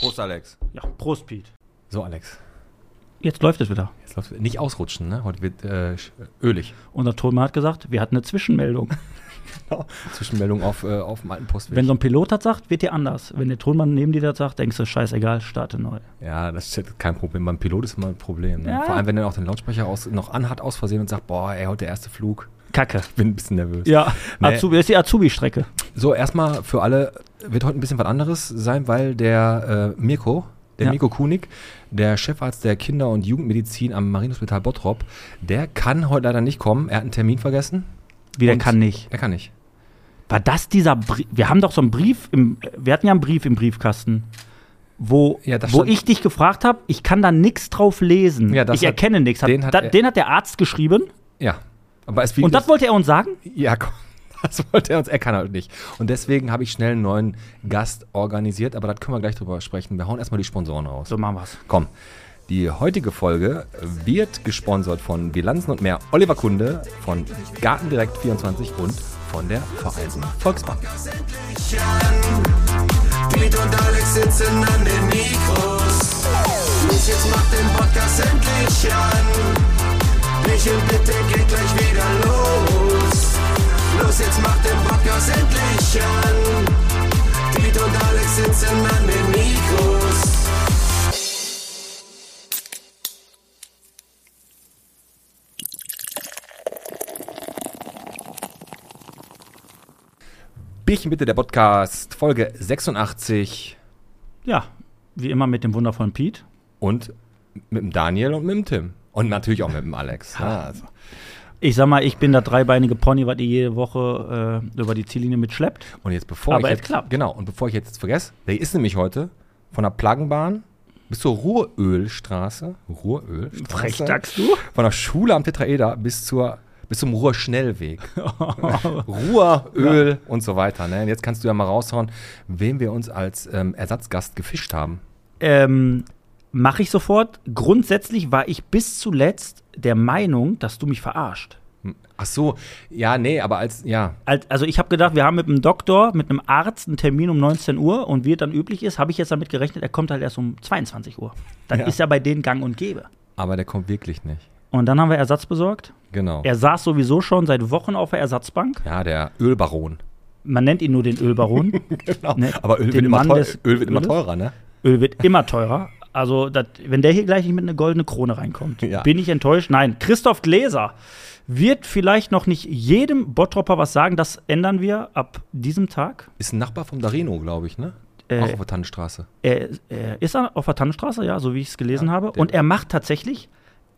Prost, Alex. Ja, Prost, Piet. So, Alex. Jetzt läuft es wieder. Jetzt läuft's. Nicht ausrutschen, ne? Heute wird äh, sch- ölig. Unser Tonmann hat gesagt, wir hatten eine Zwischenmeldung. Zwischenmeldung auf, äh, auf dem alten Postweg. Wenn so ein Pilot das sagt, wird dir anders. Wenn der Tonmann neben dir das sagt, denkst du, scheißegal, starte neu. ja, das ist kein Problem. Beim Pilot ist immer ein Problem. Ne? Ja. Vor allem, wenn er auch den Lautsprecher aus, noch anhat aus Versehen und sagt, boah, ey, heute der erste Flug. Kacke. Ich bin ein bisschen nervös. Ja, Nee. Azubi, das ist die Azubi-Strecke. So, erstmal für alle wird heute ein bisschen was anderes sein, weil der äh, Mirko, der Ja. Mirko Kunig, der Chefarzt der Kinder- und Jugendmedizin am Marienhospital Bottrop, der kann heute leider nicht kommen. Er hat einen Termin vergessen. Wie, der kann nicht. Er kann nicht. War das dieser Brief? Wir haben doch so einen Brief, im, wir hatten ja einen Brief im Briefkasten, wo, Ja, wo ich dich gefragt habe, ich kann da nichts drauf lesen. Ja, ich hat- erkenne nichts. Den den hat der Arzt geschrieben Ja. Aber es wie und das wollte er uns sagen? Ja, komm. Das wollte er uns, er kann halt nicht. Und deswegen habe ich schnell einen neuen Gast organisiert, aber da können wir gleich drüber sprechen. Wir hauen erstmal die Sponsoren raus. So machen wir's. Komm. Die heutige Folge wird gesponsert von Bilanzen und mehr Oliver Kunde, von Gartendirekt 24 und von der Vereinten Volksbank. Piet und Alex sitzen an den Mikros. Los, jetzt macht den Podcast endlich an. Michel, bitte geht gleich wieder los. Los, jetzt macht den Podcast endlich an. Piet und Alex sitzen an den Mikros. Bierchen bitte, der Podcast, Folge 86 Ja, wie immer mit dem wundervollen Piet. und mit dem Daniel und mit dem Tim. Und natürlich auch mit dem Alex. Ja, also. Ich sag mal, ich bin der dreibeinige Pony, was ihr jede Woche äh, über die Ziellinie mitschleppt. Und jetzt bevor Aber ich jetzt, klappt. genau und bevor ich jetzt vergesse, der ist nämlich heute von der Plaggenbahn bis zur Ruhrölstraße, Ruhrölstraße, Frech sagst du? von der Schule am Tetraeder bis zur bis zum Ruhrschnellweg, Ruhröl und so weiter. Ne? Und jetzt kannst du ja mal raushauen, wem wir uns als ähm, Ersatzgast gefischt haben. Ähm, Mache ich sofort. Grundsätzlich war ich bis zuletzt der Meinung, dass du mich verarscht. Hm, Ach so, ja, nee, aber als ja, Als- Also ich habe gedacht, wir haben mit einem Doktor, mit einem Arzt einen Termin um 19 Uhr und wie es dann üblich ist, habe ich jetzt damit gerechnet, er kommt halt erst um 22 Uhr. Dann Ja. ist ja bei denen gang und gäbe. aber der kommt wirklich nicht. Und dann haben wir Ersatz besorgt. Genau. Er saß sowieso schon seit Wochen auf der Ersatzbank. Ja, der Ölbaron. Man nennt ihn nur den Ölbaron. Genau. Ne, Aber Öl wird, immer, teuer, Öl wird immer teurer, ne? Öl wird immer teurer. Also, dat, wenn der hier gleich nicht mit einer goldenen Krone reinkommt, Ja. bin ich enttäuscht. Nein, Christoph Gläser wird vielleicht noch nicht jedem Bottropper was sagen. Das ändern wir ab diesem Tag. Ist ein Nachbar vom Darino, glaube ich, ne? Äh, Auch auf der Tannenstraße. Er, er ist auf der Tannenstraße, ja, so wie ich es gelesen Ja, habe. Und er macht tatsächlich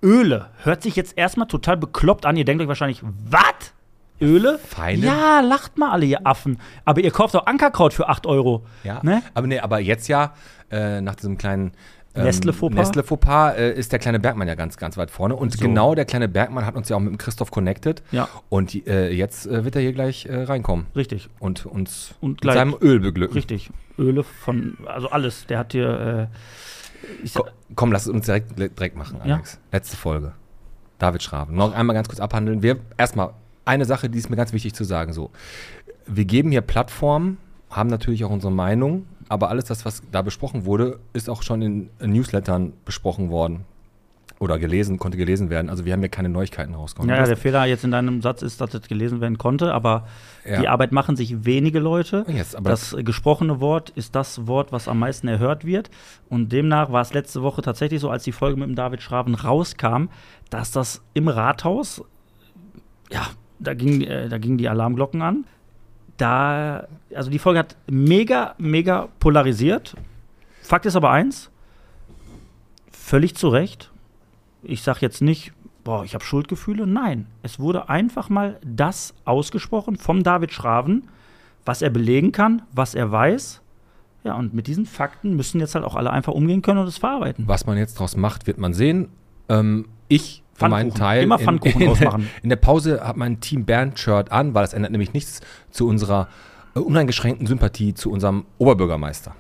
Öle. Hört sich jetzt erstmal total bekloppt an. Ihr denkt euch wahrscheinlich, was? Öle? Feine? Ja, lacht mal alle, ihr Affen. Aber ihr kauft doch Ankerkraut für 8 Euro. Ja, Ne? aber nee, aber jetzt ja, äh, nach diesem kleinen ähm, Nestle-Fauxpas? Nestle-Fauxpas äh, ist der kleine Bergmann ja ganz, ganz weit vorne. Und So. genau der kleine Bergmann hat uns ja auch mit dem Christoph connected. Ja. Und äh, jetzt äh, wird er hier gleich äh, reinkommen Richtig, und uns Und mit seinem Öl beglücken. richtig. Öle von, also alles. Der hat hier, äh, Ko komm, lass es uns direkt, direkt machen, Ja. Alex. Letzte Folge. David Schraven. Noch einmal ganz kurz abhandeln. Wir erstmal eine Sache, die ist mir ganz wichtig zu sagen. So, wir geben hier Plattformen, haben natürlich auch unsere Meinung, aber alles das, was da besprochen wurde, ist auch schon in Newslettern besprochen worden oder gelesen, konnte gelesen werden. Also wir haben hier keine Neuigkeiten rausgekommen. Ja, ja, Das- der Fehler jetzt in deinem Satz ist, dass das gelesen werden konnte, aber Ja. die Arbeit machen sich wenige Leute. Jetzt, aber das äh, gesprochene Wort ist das Wort, was am meisten erhört wird. Und demnach war es letzte Woche tatsächlich so, als die Folge mit dem David Schraven rauskam, dass das im Rathaus, ja, da ging, äh, da gingen die Alarmglocken an. Da, also die Folge hat mega, mega polarisiert. Fakt ist aber eins, völlig zu Recht. Ich sage jetzt nicht, boah, ich habe Schuldgefühle. Nein, es wurde einfach mal das ausgesprochen vom David Schraven, was er belegen kann, was er weiß. Ja, und mit diesen Fakten müssen jetzt halt auch alle einfach umgehen können und es verarbeiten. Was man jetzt draus macht, wird man sehen. Ähm, ich Pfannkuchen. Teil Immer in, Pfannkuchen in, ausmachen. in der Pause hat mein Team Band-Shirt an, weil das ändert nämlich nichts zu unserer äh, uneingeschränkten Sympathie zu unserem Oberbürgermeister.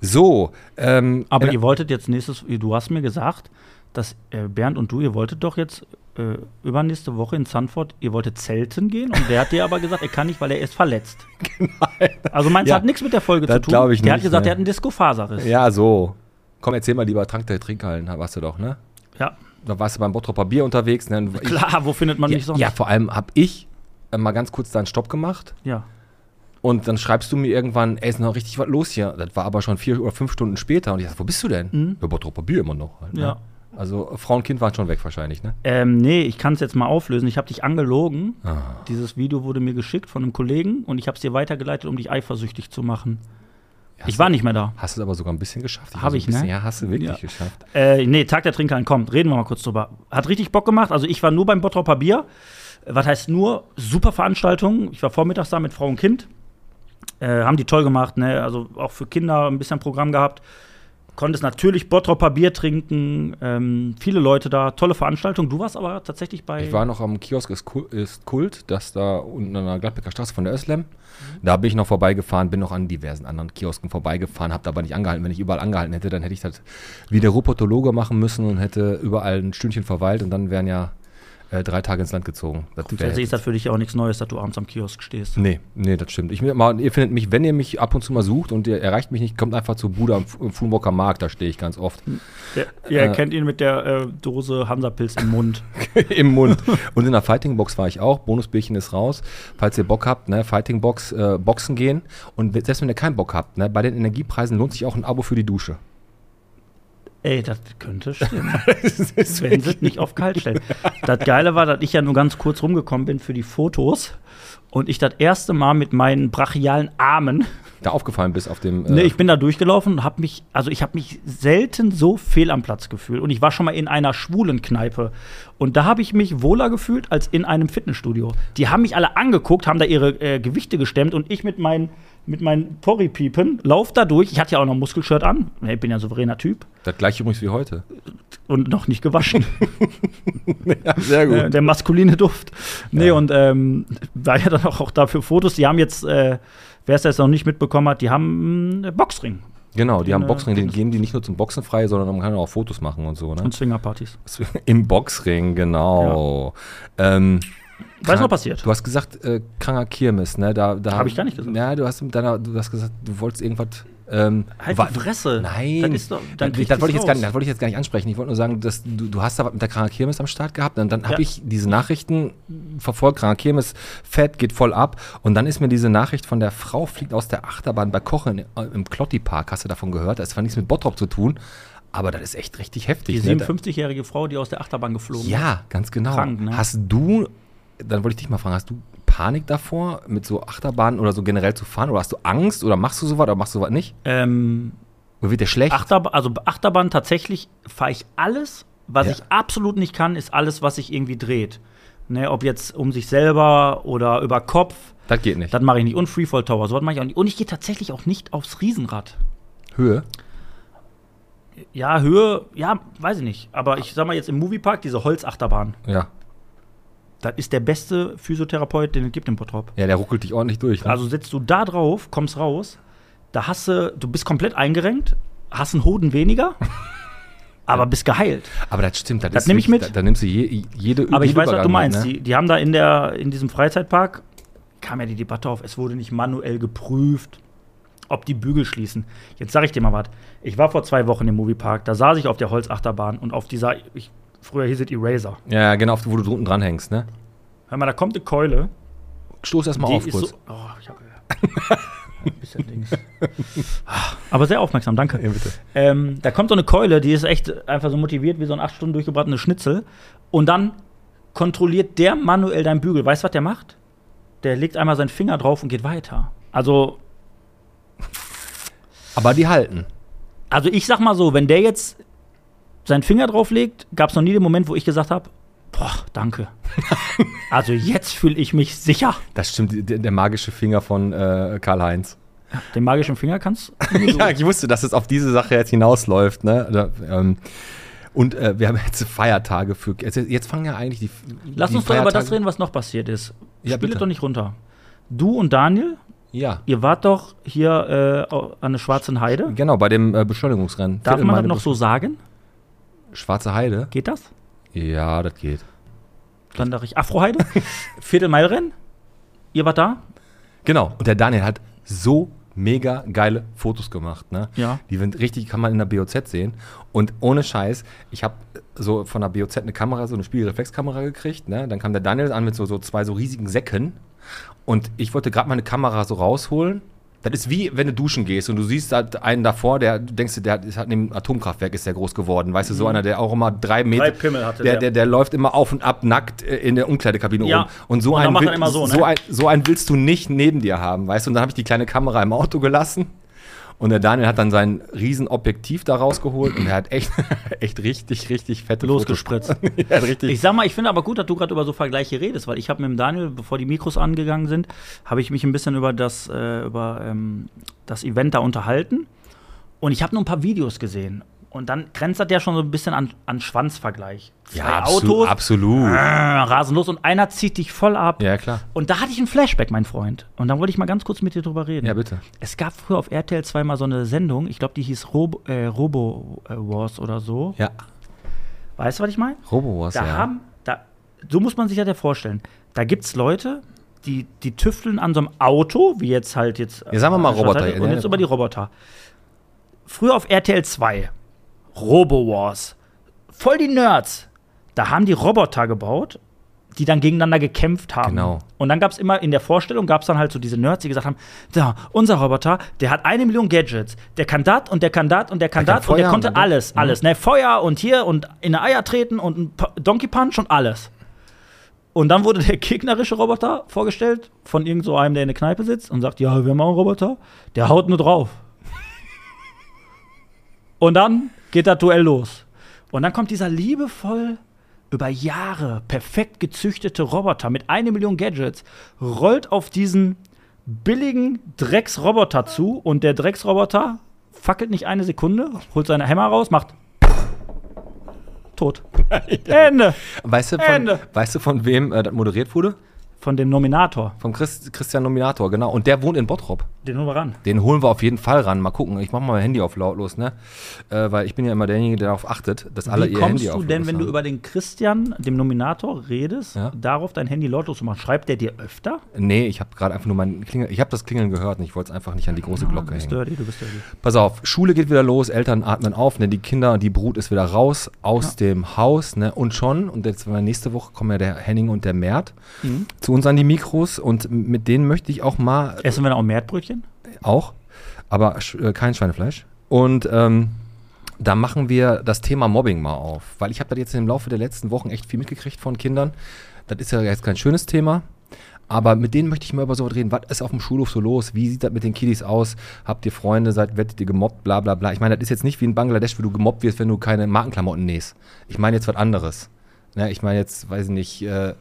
So, ähm, Aber ihr wolltet jetzt nächstes, du hast mir gesagt, dass äh, Bernd und du, ihr wolltet doch jetzt äh, übernächste Woche in Sanford, ihr wolltet zelten gehen und der hat dir aber gesagt, er kann nicht, weil er ist verletzt. Also meinst du, Ja, hat nichts mit der Folge zu tun? ich der hat nicht, gesagt, ne. er hat einen Disco-Faserriss. Ja, so. Komm, erzähl mal lieber, Trank der Trinkhallen, warst du doch, ne? ja. Da warst du beim Bottropper Bier unterwegs. Ne? Klar, wo findet man ja, mich sonst? ja, vor allem habe ich äh, mal ganz kurz da einen Stopp gemacht. ja. Und dann schreibst du mir irgendwann, ey, ist noch richtig was los hier. Das war aber schon vier oder fünf Stunden später. Und ich dachte, wo bist du denn? Mhm. Ja, Bottroper Bier immer noch. Halt, ne? Ja. Also Frau und Kind waren schon weg wahrscheinlich, ne? Ähm, nee, ich kann es jetzt mal auflösen. Ich habe dich angelogen. Ah. Dieses Video wurde mir geschickt von einem Kollegen und ich habe es dir weitergeleitet, um dich eifersüchtig zu machen. Hast Ich war nicht mehr da. Hast du es aber sogar ein bisschen geschafft. Hab war so ein ich, ne? bisschen, Ja, hast du wirklich Ja. geschafft. Äh, nee, Tag der Trinkhallen, komm, reden wir mal kurz drüber. Hat richtig Bock gemacht. Also ich war nur beim Bottropper Bier. Was heißt nur? Super Veranstaltung. Ich war vormittags da mit Frau und Kind. Äh, haben die toll gemacht, ne? Also auch für Kinder ein bisschen Programm gehabt. Konntest natürlich Bottropper Bier trinken. Ähm, viele Leute da. Tolle Veranstaltung. Du warst aber tatsächlich bei. Ich war noch am Kiosk ist Kult, das da unten an der Gladbecker Straße von der Öslem. Da bin ich noch vorbeigefahren, bin noch an diversen anderen Kiosken vorbeigefahren, habe aber nicht angehalten. Wenn ich überall angehalten hätte, dann hätte ich das wie der Ruhrpotologe machen müssen und hätte überall ein Stündchen verweilt und dann wären ja äh, drei Tage ins Land gezogen. Das Grundsätzlich ist das für dich auch nichts Neues, dass du abends am Kiosk stehst. Nee, nee, das stimmt. Ich, mal, ihr findet mich, wenn ihr mich ab und zu mal sucht und ihr erreicht mich nicht, kommt einfach zu Bude am F- am Markt, da stehe ich ganz oft. Ihr, ihr Äh. kennt ihn mit der äh, Dose Hansapilz im Mund. Im Mund. Und in der Fighting Box war ich auch. Bonusbierchen ist raus. Falls ihr Bock habt, ne, Fighting Box, äh, Boxen gehen. Und selbst wenn ihr keinen Bock habt, ne, bei den Energiepreisen lohnt sich auch ein Abo für die Dusche. Ey, das könnte stimmen. sie es nicht auf kalt stellen. Das Geile war, dass ich ja nur ganz kurz rumgekommen bin für die Fotos und ich das erste Mal mit meinen brachialen Armen, Da aufgefallen bist auf dem. Äh, ne, ich bin da durchgelaufen und habe mich, also ich habe mich selten so fehl am Platz gefühlt und ich war schon mal in einer schwulen Kneipe und da habe ich mich wohler gefühlt als in einem Fitnessstudio. Die haben mich alle angeguckt, haben da ihre äh, Gewichte gestemmt und ich mit meinen mit meinen Porripiepen lauf da durch. Ich hatte ja auch noch ein Muskelshirt an. Ich bin ja ein souveräner Typ das gleiche übrigens wie heute. und noch nicht gewaschen. ja, sehr Äh, der maskuline Duft. Nee, und ähm, war ja dann auch, auch dafür Fotos. Die haben jetzt, äh, wer es jetzt noch nicht mitbekommen hat, die haben einen Boxring Genau, die haben äh, Boxring, den geben die nicht nur zum Boxen frei, sondern man kann auch Fotos machen und so. Ne? und Swingerpartys. Im Boxring, genau. Ähm, Was ist noch passiert? Du hast gesagt, äh, kranker Kirmes, ne? Da, da Hab ich gar nicht gesagt. Ja, du hast, deiner, du hast gesagt, du wolltest irgendwas. Ähm, Halt wa- die Fresse. Nein, Das ist doch, dann das, das, wollte ich jetzt gar nicht, das wollte ich jetzt gar nicht ansprechen. Ich wollte nur sagen, dass du, du hast da was mit der Kranker Kirmes am Start gehabt und dann habe Ja. ich diese Nachrichten verfolgt. Kranker Kirmes, Fett geht voll ab und dann ist mir diese Nachricht von der Frau fliegt aus der Achterbahn bei Kochen im Klotti Park. Hast du davon gehört? Das hat nichts mit Bottrop zu tun, aber das ist echt richtig heftig. Die ne? Da- 57-jährige Frau, die aus der Achterbahn geflogen ist. ja, ganz genau. Krank, ne? Hast du, dann wollte ich dich mal fragen, hast du Panik davor, mit so Achterbahnen oder so generell zu fahren? Oder hast du Angst oder machst du sowas oder machst du sowas nicht? Ähm, Oder wird dir schlecht? Achterbahn, also Achterbahn tatsächlich fahre ich alles. Was Ja. ich absolut nicht kann, ist alles, was sich irgendwie dreht. Ne, ob jetzt um sich selber oder über Kopf. das geht nicht. Das mache ich nicht. Und Freefall Tower, sowas mache ich auch nicht. Und ich gehe tatsächlich auch nicht aufs Riesenrad. Höhe? Ja, Höhe, ja, weiß ich nicht. Aber ich sag mal jetzt im Moviepark, diese Holzachterbahn. Ja. Das ist der beste Physiotherapeut, den es gibt im Bottrop. Ja, der ruckelt dich ordentlich durch. Ne? Also setzt du da drauf, kommst raus, da hast du, du bist komplett eingerenkt, hast einen Hoden weniger, aber bist geheilt. aber das stimmt. Das, Das ist nehm ich mit. Da, da nimmst du je, jede Aber ich weiß, was du meinst. mit, ne? Die, die haben da in, der, in diesem Freizeitpark, kam ja die Debatte auf, es wurde nicht manuell geprüft, ob die Bügel schließen. Jetzt sage ich dir mal was. Ich war vor zwei Wochen im Moviepark, da saß ich auf der Holzachterbahn und auf dieser, ich, früher hieß es Eraser. Ja, genau, wo du drunten dran hängst, ne? Hör mal, da kommt eine Keule. Stoß erstmal auf kurz. so. Oh, ich habe. ein bisschen Dings. Aber sehr aufmerksam, danke. Ja, bitte. Ähm, da kommt so eine Keule, die ist echt einfach so motiviert wie so ein acht Stunden durchgebratene Schnitzel. Und dann kontrolliert der manuell deinen Bügel. Weißt du, was der macht? Der legt einmal seinen Finger drauf und geht weiter. Also, Aber die halten. also ich sag mal so, wenn der jetzt seinen Finger drauf legt, gab es noch nie den Moment, wo ich gesagt habe, boah, danke. also jetzt fühle ich mich sicher. Das stimmt, der, der magische Finger von äh, Karl-Heinz. Den magischen Finger kannst ja, ich wusste, dass es auf diese Sache jetzt hinausläuft. Ne? Ähm, und äh, wir haben jetzt Feiertage für. Jetzt, jetzt fangen ja eigentlich die. Lass die uns doch über das reden, was noch passiert ist. Ja, Spiel es bitte. doch nicht runter. Du und Daniel, Ja, ihr wart doch hier äh, an der Schwarzen Heide. genau, bei dem äh, Beschleunigungsrennen. Darf man das noch so sagen? Schwarze Heide? Geht das? Ja, das geht. Dann dachte ich Afroheide, Viertelmeilrennen. Ihr wart da? Genau. Und der Daniel hat so mega geile Fotos gemacht. Ne? Ja. Die sind richtig, kann man in der BOZ sehen. Und ohne Scheiß, ich habe so von der BOZ eine Kamera, so eine Spiegelreflexkamera gekriegt. Ne? Dann kam der Daniel an mit so, so zwei so riesigen Säcken. Und ich wollte gerade meine Kamera so rausholen. Das ist wie, wenn du duschen gehst und du siehst halt einen davor, der, du denkst, der ist halt neben Atomkraftwerk ist der groß geworden. Weißt du, so einer, der auch immer drei Meter. Pimmel hatte der, der. der, der läuft immer auf und ab nackt äh, in der Umkleidekabine Ja. rum. Und so Und einen, will- so, ne? so, ein, so einen willst du nicht neben dir haben, weißt du? Und dann habe ich die kleine Kamera im Auto gelassen. Und der Daniel hat dann sein Riesenobjektiv da rausgeholt und er hat echt, echt richtig, richtig fette Losgespritzt. Richtig. Ich sag mal, ich finde aber gut, dass du gerade über so Vergleiche redest, weil ich habe mit dem Daniel, bevor die Mikros angegangen sind, habe ich mich ein bisschen über das, äh, über, ähm, das Event da unterhalten. Und ich habe nur ein paar Videos gesehen. Und dann grenzt das ja schon so ein bisschen an, an Schwanzvergleich. Zwei ja, absolut. Autos, absolut. äh, rasen los und einer zieht dich voll ab. Ja, klar. Und da hatte ich ein Flashback, mein Freund. Und dann wollte ich mal ganz kurz mit dir drüber reden. Ja, bitte. Es gab früher auf RTL 2 mal so eine Sendung, ich glaube, die hieß Robo, äh, Robo äh, Wars oder so. Ja. Weißt du, was ich meine? Robowars, Da ja. haben, da, so muss man sich das ja vorstellen. Da gibt es Leute, die, die tüfteln an so einem Auto, wie jetzt halt jetzt. Ja, sagen wir mal äh, Roboter. Und jetzt über die Roboter. Früher auf RTL 2, Robo Wars. Voll die Nerds. Da haben die Roboter gebaut, die dann gegeneinander gekämpft haben. Genau. Und dann gab es immer in der Vorstellung, gab es dann halt so diese Nerds, die gesagt haben: Da, unser Roboter, der hat eine Million Gadgets. Der kann dat und der kann dat und der kann dat und der konnte und dann- alles, Mhm. alles. Ne, Feuer und hier und in eine Eier treten und ein Donkey Punch und alles. Und dann wurde der gegnerische Roboter vorgestellt von irgend so einem, der in der Kneipe sitzt und sagt: Ja, wir haben auch einen Roboter, der haut nur drauf. und dann geht das Duell los. Und dann kommt dieser liebevoll über Jahre perfekt gezüchtete Roboter mit eine Million Gadgets, rollt auf diesen billigen Drecksroboter zu und der Drecksroboter fackelt nicht eine Sekunde, holt seine Hämmer raus, macht tot. Ende. Weißt du, von, Ende. weißt du, von wem äh, das moderiert wurde? Von dem Nominator. Vom Chris, Christian Nominator, genau. Und der wohnt in Bottrop. Den holen wir ran. Den holen wir auf jeden Fall ran. Mal gucken. Ich mache mal mein Handy auf lautlos, ne? Äh, weil ich bin ja immer derjenige, der darauf achtet, dass alle Wie ihr kommst Handy du auf denn, lautlos wenn du haben. über den Christian, dem Nominator, redest, Ja. darauf dein Handy lautlos zu machen? Schreibt der dir öfter? Nee, ich habe gerade einfach nur mein Klingel. Ich habe das Klingeln gehört und ich wollte es einfach nicht an die große Ah, Glocke du bist hängen. dirty, du bist dirty. Pass auf, Schule geht wieder los, Eltern atmen auf, ne, die Kinder, die Brut ist wieder raus aus dem Haus, ne, und schon, und jetzt äh, nächste Woche kommen ja der Henning und der Mert Mhm. zu uns an die Mikros und mit denen möchte ich auch mal Essen wir dann auch Meertbrötchen? auch, aber äh, kein Schweinefleisch. Und ähm, da machen wir das Thema Mobbing mal auf, weil ich habe da jetzt im Laufe der letzten Wochen echt viel mitgekriegt von Kindern. Das ist ja jetzt kein schönes Thema, aber mit denen möchte ich mal über so was reden. Was ist auf dem Schulhof so los? Wie sieht das mit den Kiddies aus? Habt ihr Freunde? Seid, werdet ihr gemobbt? Bla bla bla. Ich meine, das ist jetzt nicht wie in Bangladesch, wo du gemobbt wirst, wenn du keine Markenklamotten nähst. Ich meine jetzt was anderes. Ne, ich meine jetzt, weiß ich nicht, äh,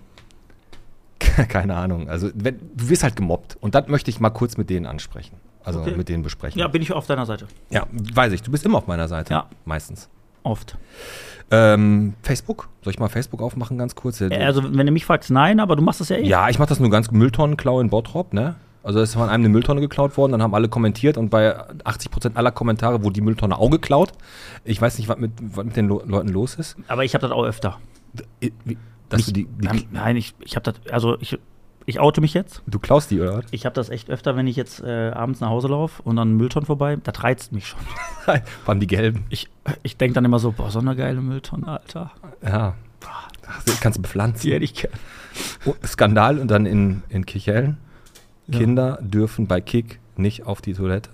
keine Ahnung. Also wenn, du wirst halt gemobbt. Und das möchte ich mal kurz mit denen ansprechen. Also Okay. mit denen besprechen. Ja, bin ich auf deiner Seite. Ja, weiß ich. Du bist immer auf meiner Seite. Ja. Meistens. Oft. Ähm, Facebook? Soll ich mal Facebook aufmachen, ganz kurz? Äh, Also, wenn du mich fragst, nein, aber du machst das ja eh. ja, ich mache das nur ganz Mülltonnenklau in Bottrop, ne? Also es ist von einem eine Mülltonne geklaut worden, dann haben alle kommentiert und bei 80% aller Kommentare wurde die Mülltonne auch geklaut. Ich weiß nicht, was mit, was mit den Leuten los ist. Aber ich habe das auch öfter. Wie- Dass du, die, die, Nein, nein, ich, ich habe das, also ich, ich oute mich jetzt. du klaust die, oder? Ich habe das echt öfter, wenn ich jetzt äh, abends nach Hause laufe und an Mülltonnen vorbei, das reizt mich schon. Vor allem die gelben. Ich, ich denke dann immer so, boah, so eine geile Mülltonne, Alter. Ja. Ach, die kannst du bepflanzen. Die hätte ich gern. Oh, Skandal und dann in, in Kirchhellen. Ja. Kinder dürfen bei Kick nicht auf die Toilette.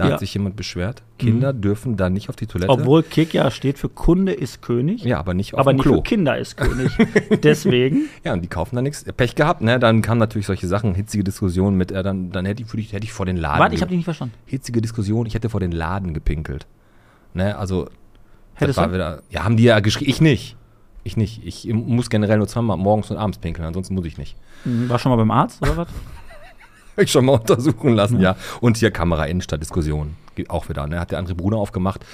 Da Ja. Mhm. hat sich jemand beschwert. Kinder dürfen da nicht auf die Toilette. Obwohl Kick ja steht für Kunde ist König, ja, aber nicht auf aber nicht Klo. für Kinder ist König. Deswegen, Ja, und die kaufen da nichts. Pech gehabt, ne? Dann kamen natürlich solche Sachen, hitzige Diskussionen mit, äh, dann, dann hätte ich, hätte ich vor den Laden. warte, ich habe dich nicht verstanden. hitzige Diskussion, ich hätte vor den Laden gepinkelt. Ne, also Hättest das war wieder. Ja, haben die ja geschrieben. Ich nicht. Ich nicht. Ich muss generell nur zweimal morgens und abends pinkeln, ansonsten muss ich nicht. Hm, War schon mal beim Arzt oder was? Ich schon mal untersuchen lassen, ja. Und hier Kamera Innenstadt Diskussion geht auch wieder. Ne? Hat der andere Bruder aufgemacht.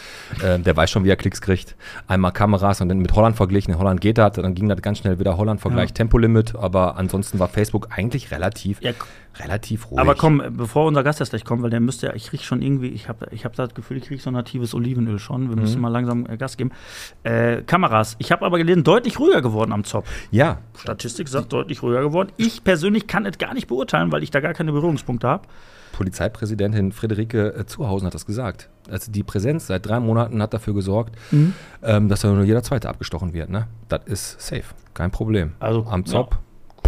Äh, der weiß schon, wie er Klicks kriegt. Einmal Kameras und dann mit Holland verglichen. In Holland geht das. Dann ging das ganz schnell wieder Holland-Vergleich, Ja. Tempolimit. Aber ansonsten war Facebook eigentlich relativ, Ja, relativ ruhig. Aber komm, bevor unser Gast jetzt gleich kommt, weil der müsste ja, ich krieg schon irgendwie, ich habe ich hab das Gefühl, ich krieg so natives Olivenöl schon. Wir Mhm. müssen mal langsam äh, Gas geben. Äh, Kameras. Ich habe aber gelesen, deutlich ruhiger geworden am Zopf. Ja, Statistik sagt, deutlich ruhiger geworden. Ich persönlich kann es gar nicht beurteilen, weil ich da gar keine Berührungspunkte habe. Polizeipräsidentin Friederike äh, Zuhausen hat das gesagt. Also die Präsenz seit drei Monaten hat dafür gesorgt, Mhm. ähm, dass da nur jeder Zweite abgestochen wird. Ne? Das ist safe, kein Problem. Also, Am Zop. Ja,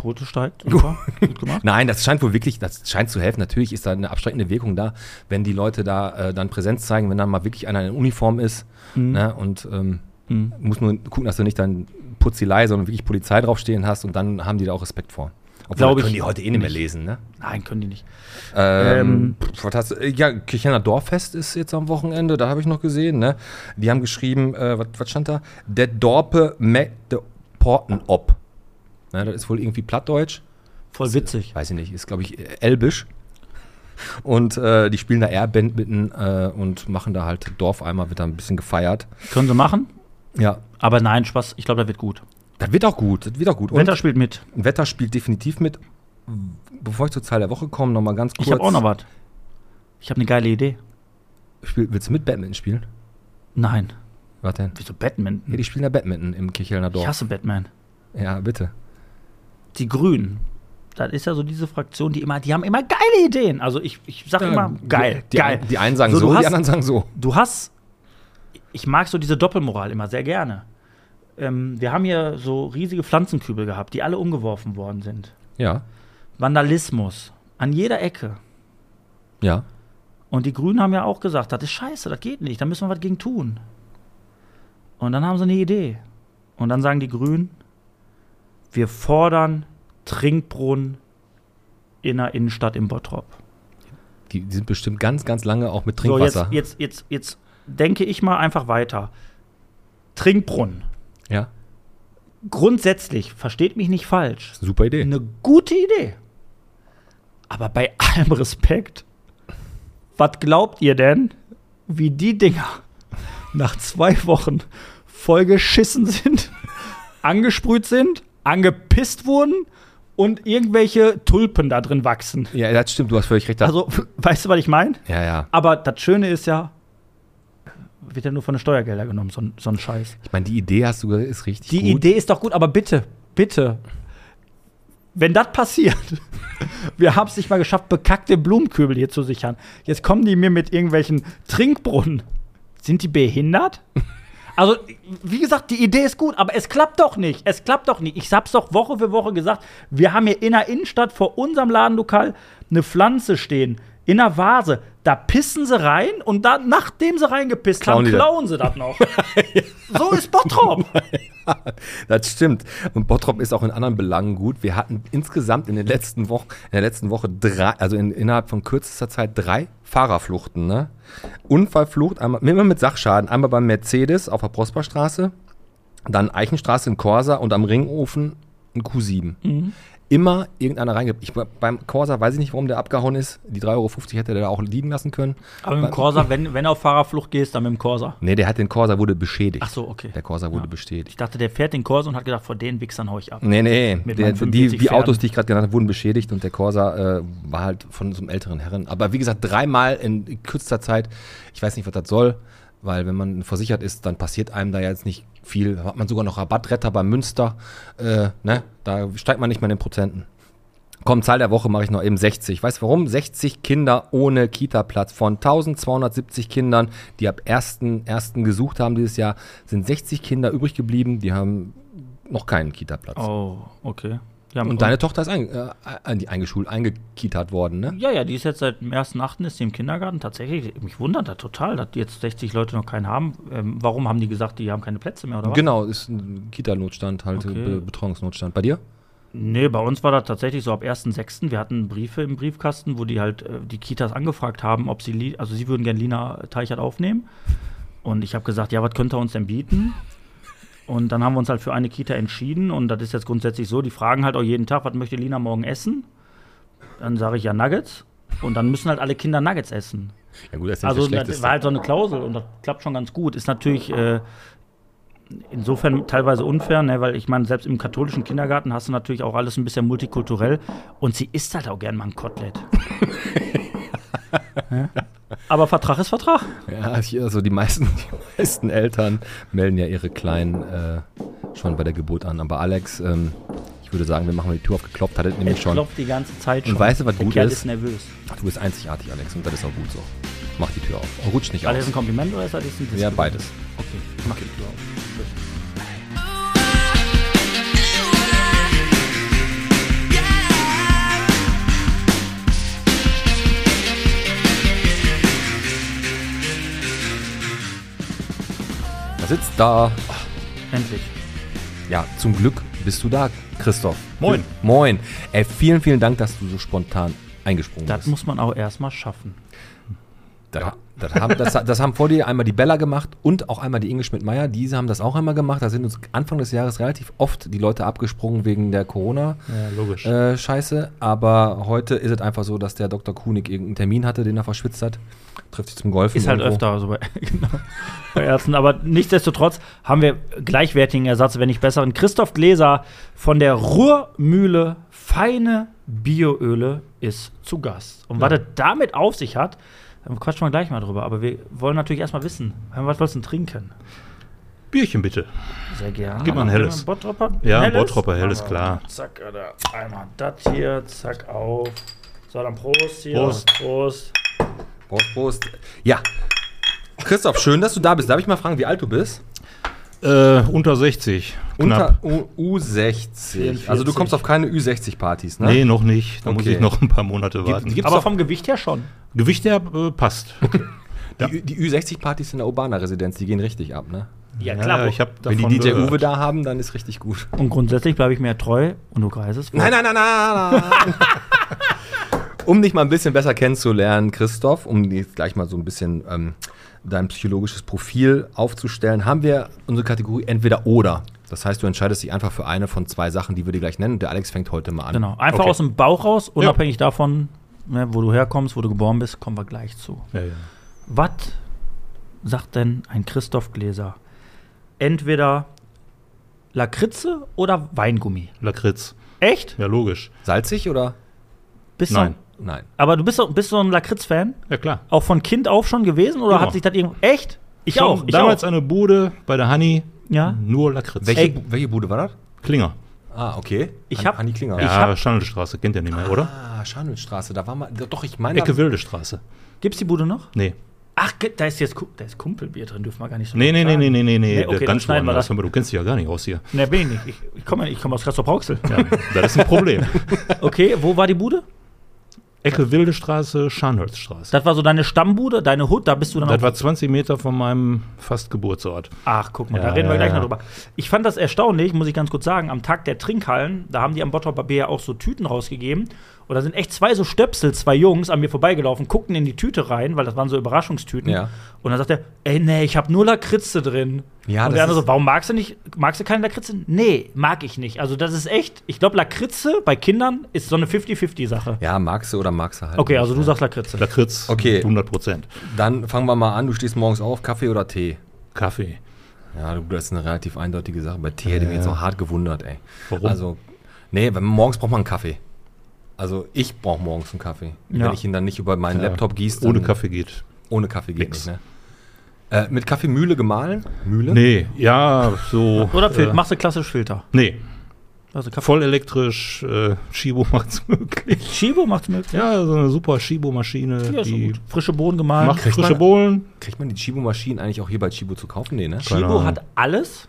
Quote steigt. Gut gemacht. Nein, das scheint wohl wirklich, das scheint zu helfen. Natürlich ist da eine abschreckende Wirkung da, wenn die Leute da äh, dann Präsenz zeigen, wenn dann mal wirklich einer in Uniform ist. Ne? Und ähm, Mhm. muss nur gucken, dass du nicht dann Putzilei, sondern wirklich Polizei draufstehen hast und dann haben die da auch Respekt vor. Obwohl, können die heute eh nicht mehr lesen, ne? Nein, können die nicht. Ähm, pf, was hast, du- äh, ja, Kirchner Dorffest ist jetzt am Wochenende, da habe ich noch gesehen, ne? Die haben geschrieben, äh, was, stand da? Der Dorpe met de Porten op. Ne, das ist wohl irgendwie Plattdeutsch. Voll witzig. Weiß ich nicht, ist glaube ich Elbisch. Und äh, die spielen da Airband mitten äh, und machen da halt Dorfeimer, wird da ein bisschen gefeiert. Können sie machen, Ja, aber nein, Spaß, ich glaube, das wird gut. Das wird auch gut, das wird auch gut. Und Wetter spielt mit. Wetter spielt definitiv mit. Bevor ich zur Zahl der Woche komme, nochmal ganz kurz. Ich habe auch noch was. Ich habe eine geile Idee. Spiel, willst du mit Batman spielen? Nein. Was denn? Wieso Batman? Ja, die spielen da Badminton im Kichelner Dorf. Ich hasse Batman. Ja, bitte. Die Grünen. Das ist ja so diese Fraktion, die immer, die haben immer geile Ideen. Also ich, ich sag immer, geil, die, geil. Die einen sagen So, so, du die hast- anderen sagen so. du hast, ich mag so diese Doppelmoral immer sehr gerne. Ähm, wir haben hier so riesige Pflanzenkübel gehabt, die alle umgeworfen worden sind. Ja, Vandalismus an jeder Ecke. ja. Und die Grünen haben ja auch gesagt, das ist scheiße, das geht nicht, da müssen wir was gegen tun. Und dann haben sie eine Idee. Und dann sagen die Grünen, wir fordern Trinkbrunnen in der Innenstadt im Bottrop. Die, die sind bestimmt ganz, ganz lange auch mit So, jetzt, Trinkwasser. jetzt, jetzt, jetzt denke ich mal einfach weiter. Trinkbrunnen. Ja, Grundsätzlich, versteht mich nicht falsch, super Idee. eine gute Idee. Aber bei allem Respekt, was glaubt ihr denn, wie die Dinger nach zwei Wochen vollgeschissen sind, angesprüht sind, angepisst wurden und irgendwelche Tulpen da drin wachsen? Ja, das stimmt, du hast völlig recht. Also, weißt du, was ich meine? ja, ja. Aber das Schöne ist ja, wird ja nur von den Steuergeldern genommen, so, ein- so ein Scheiß. Ich meine, die Idee hast du gesagt, ist richtig Die gut. Idee ist doch gut, aber bitte, bitte, wenn das passiert, wir haben es nicht mal geschafft, bekackte Blumenkübel hier zu sichern. Jetzt kommen die mir mit irgendwelchen Trinkbrunnen. Sind die behindert? Also, wie gesagt, die Idee ist gut, aber es klappt doch nicht. Es klappt doch nicht. Ich hab's doch Woche für Woche gesagt. Wir haben hier in der Innenstadt vor unserem Ladenlokal eine Pflanze stehen. In einer Vase. Da pissen sie rein und dann, nachdem sie reingepisst Klauen haben, die das. klauen sie das noch. so ist Bottrop. Das stimmt. Und Bottrop ist auch in anderen Belangen gut. Wir hatten insgesamt in den letzten Wochen, in der letzten Woche drei, also in, innerhalb von kürzester Zeit drei Fahrerfluchten, ne? Unfallflucht, einmal, immer mit Sachschaden. Einmal beim Mercedes auf der Prosperstraße, dann Eichenstraße in Korsa und am Ringofen in Q7. Immer irgendeiner reingeht. Ich, beim Corsa weiß ich nicht, warum der abgehauen ist. Die 3,50 Euro hätte der da auch liegen lassen können. Aber mit dem Corsa, wenn, wenn du auf Fahrerflucht gehst, dann mit dem Corsa. Nee, der hat den Corsa wurde beschädigt. Ach so, okay. Der Corsa wurde Ja. beschädigt. Ich dachte, der fährt den Corsa und hat gedacht, vor den Wichsern hau ich ab. Nee, nee, der, die, 45 die Autos, die ich gerade genannt habe, wurden beschädigt und der Corsa äh, war halt von so einem älteren Herren. Aber wie gesagt, dreimal in kürzester Zeit, ich weiß nicht, was das soll, weil wenn man versichert ist, dann passiert einem da jetzt nicht viel. Hat man sogar noch Rabattretter beim Münster, äh, ne? da steigt man nicht mehr in den Prozenten. Komm, Zahl der Woche mache ich noch eben 60. Weißt du warum? 60 Kinder ohne Kita-Platz. Von 1270 Kindern, die ab 1.1. gesucht haben dieses Jahr, sind 60 Kinder übrig geblieben, die haben noch keinen Kita-Platz. Oh, okay. Ja, Und deine Tochter ist ein, äh, ein, eingeschult, eingekietert worden, ne? Ja, ja, die ist jetzt seit dem 1.8. ist die im Kindergarten. Tatsächlich, mich wundert das total, dass jetzt 60 Leute noch keinen haben. Ähm, warum haben die gesagt, die haben keine Plätze mehr oder was? Genau, ist ein Kita-Notstand, halt Okay. Be Betreuungsnotstand. Bei dir? Nee, bei uns war das tatsächlich so ab 1.6. Wir hatten Briefe im Briefkasten, wo die halt äh, die Kitas angefragt haben, ob sie, also sie würden gerne Lina Teichert aufnehmen. Und ich habe gesagt, ja, was könnt ihr uns denn bieten? Und dann haben wir uns halt für eine Kita entschieden. Und das ist jetzt grundsätzlich so, die fragen halt auch jeden Tag, was möchte Lina morgen essen? Dann sage ich ja Nuggets. Und dann müssen halt alle Kinder Nuggets essen. Ja gut, das ist nicht Also das war halt so eine Klausel und das klappt schon ganz gut. Ist natürlich äh, insofern teilweise unfair, ne? weil ich meine, selbst im katholischen Kindergarten hast du natürlich auch alles ein bisschen multikulturell und sie isst halt auch gern mal ein Kotelett. ja? Aber Vertrag ist Vertrag. Ja, also die meisten, die meisten Eltern melden ja ihre Kleinen äh, schon bei der Geburt an. Aber Alex, ähm, ich würde sagen, wir machen mal die Tür aufgeklopft, hat er nämlich Es schon. klopft die ganze Zeit Und schon. weißt du, was Der gut Kerl ist? ist nervös. Du bist einzigartig, Alex, und das ist auch gut so. Mach die Tür auf. Rutsch nicht War das aus. ein Kompliment oder ist das ein Diss? Ja, beides. Okay, ich mach die Tür auf. Sitzt da. Endlich. Ja, zum Glück bist du da, Christoph. Moin. Moin. Ey, vielen, vielen Dank, dass du so spontan eingesprungen Das bist. muss man auch erstmal schaffen. Das, das, haben, das, das haben vor dir einmal die Bella gemacht und auch einmal die Inge Schmidt-Meyer. Diese haben das auch einmal gemacht. Da sind uns Anfang des Jahres relativ oft die Leute abgesprungen wegen der Corona-Scheiße. Ja. Äh, Scheiße. Aber heute ist es einfach so, dass der Dr. Kunig irgendeinen Termin hatte, den er verschwitzt hat. Trifft sich zum Golfen. Ist halt irgendwo. öfter so bei, genau, bei Ärzten. Aber nichtsdestotrotz haben wir gleichwertigen Ersatz, wenn nicht besseren. Christoph Gläser von der Ruhrmühle Feine Bioöle ist zu Gast. Und was Ja. es damit auf sich hat, da quatschen wir gleich mal drüber. Aber wir wollen natürlich erstmal wissen, was wolltest du denn trinken? Bierchen bitte. Sehr gerne. Gib mal ein helles. Bottropper? Ja, ein Bottropper, helles, klar. Zack, Alter. Einmal das hier, zack, auf. So, dann Prost hier. Prost. Prost. Prost, Prost. Ja. Christoph, schön, dass du da bist. Darf ich mal fragen, wie alt du bist? Äh, unter 60. Knapp. Unter U U60. 44. Also du kommst auf keine Ü60-Partys, ne? Nee, noch nicht. Da muss Okay. ich noch ein paar Monate warten. Gibt- gibt's Aber doch- vom Gewicht her schon. Gewicht her äh, passt. Die, Ü- die Ü60-Partys in der Urbana-Residenz, die gehen richtig ab, ne? Ja, Ja, ich habe Wenn die DJ gehört. Uwe da haben, dann ist richtig gut. Und grundsätzlich bleibe ich mir treu und du greisest. vor. Nein, nein, nein, nein, nein. um dich mal ein bisschen besser kennenzulernen, Christoph, um jetzt gleich mal so ein bisschen ähm, dein psychologisches Profil aufzustellen, haben wir unsere Kategorie entweder oder. Das heißt, du entscheidest dich einfach für eine von zwei Sachen, die wir dir gleich nennen. Und der Alex fängt heute mal an. Genau. Einfach Okay. aus dem Bauch raus, unabhängig davon, ne, wo du herkommst, wo du geboren bist, kommen wir gleich zu. Ja, ja. Was sagt denn ein Christoph Gläser? Entweder Lakritze oder Weingummi. Lakritz. Echt? Ja, logisch. Salzig oder? Bist Nein. Nein. aber du bist, doch- bist so ein Lakritz-Fan? Ja, klar. Auch von Kind auf schon gewesen? Oder Immer. hat sich das irgendwo. Echt? Ich Schon auch. Ich damals auch. eine Bude bei der Honey. Ja. Nur Lakritz. Welche, Ey. Bu- welche Bude war das? Klinger. Ah, okay. Ich hab- Hanni Klinger. Ja, hab- Schandelstraße, kennt ihr nicht mehr, oder? Ah, Schandelstraße, da war mal. Doch, ich meine. Ecke Wilde Straße. Gibt's die Bude noch? Nee. Ach, ge- da ist jetzt Ku- da ist Kumpelbier drin, dürfen wir gar nicht so Nee, nee, nee, nee, nee, nee, nee. Nee, okay, dann ganz schneiden wir woanders. das. Hör mal, Du kennst dich ja gar nicht aus hier. Ne, bin ich nicht. Ich, ich komme ich komm aus Kassel-Brauxel. Ja, das ist ein Problem. Okay, wo war die Bude? Ecke Wilde Straße, Scharnholzstraße. Das war so deine Stammbude, deine Hut, da bist du dann Das war 20 Meter von meinem fast Geburtsort. Ach, guck mal, da Ja, reden wir ja, gleich noch drüber. Ich fand das erstaunlich, muss ich ganz kurz sagen. Am Tag der Trinkhallen, da haben die am Bottroper Bier ja auch so Tüten rausgegeben. Und da sind echt zwei so Stöpsel, zwei Jungs an mir vorbeigelaufen, guckten in die Tüte rein, weil das waren so Überraschungstüten. Ja. Und dann sagt er, ey, nee, ich habe nur Lakritze drin. Ja, und der andere so, warum magst du nicht, magst du keine Lakritze? Nee, mag ich nicht. Also das ist echt, ich glaube, Lakritze bei Kindern ist so eine 50-50-Sache. Ja, magst du oder magst du halt. Okay, also du sagst Lakritze. Lakritz, Okay. 100 Prozent. Dann fangen wir mal an. Du stehst morgens auf, Kaffee oder Tee? Kaffee. Ja, du- das ist eine relativ eindeutige Sache. Bei Tee hätte mich Ja. jetzt auch hart gewundert, ey. Warum? Also, nee, morgens braucht man einen Kaffee. Also, ich brauche morgens einen Kaffee. Ja. Wenn ich ihn dann nicht über meinen Ja. Laptop gieße. Ohne Kaffee geht. Ohne Kaffee geht Nix. nicht, ne? Äh, mit Kaffeemühle gemahlen? Mühle? Nee, ja, so. Oder äh, machst du klassisch Filter? Nee, Also Kaffee. voll elektrisch. Äh, Shibo macht's möglich. Chibo macht's möglich. Ja, so eine super Shibo-Maschine. Ja, die. Frische Bohnen gemahlen. macht Kriegt frische man- Bohlen. Kriegt man die Chibo-Maschinen eigentlich auch hier bei Chibo zu kaufen? Nee, ne? Ahnung. hat alles,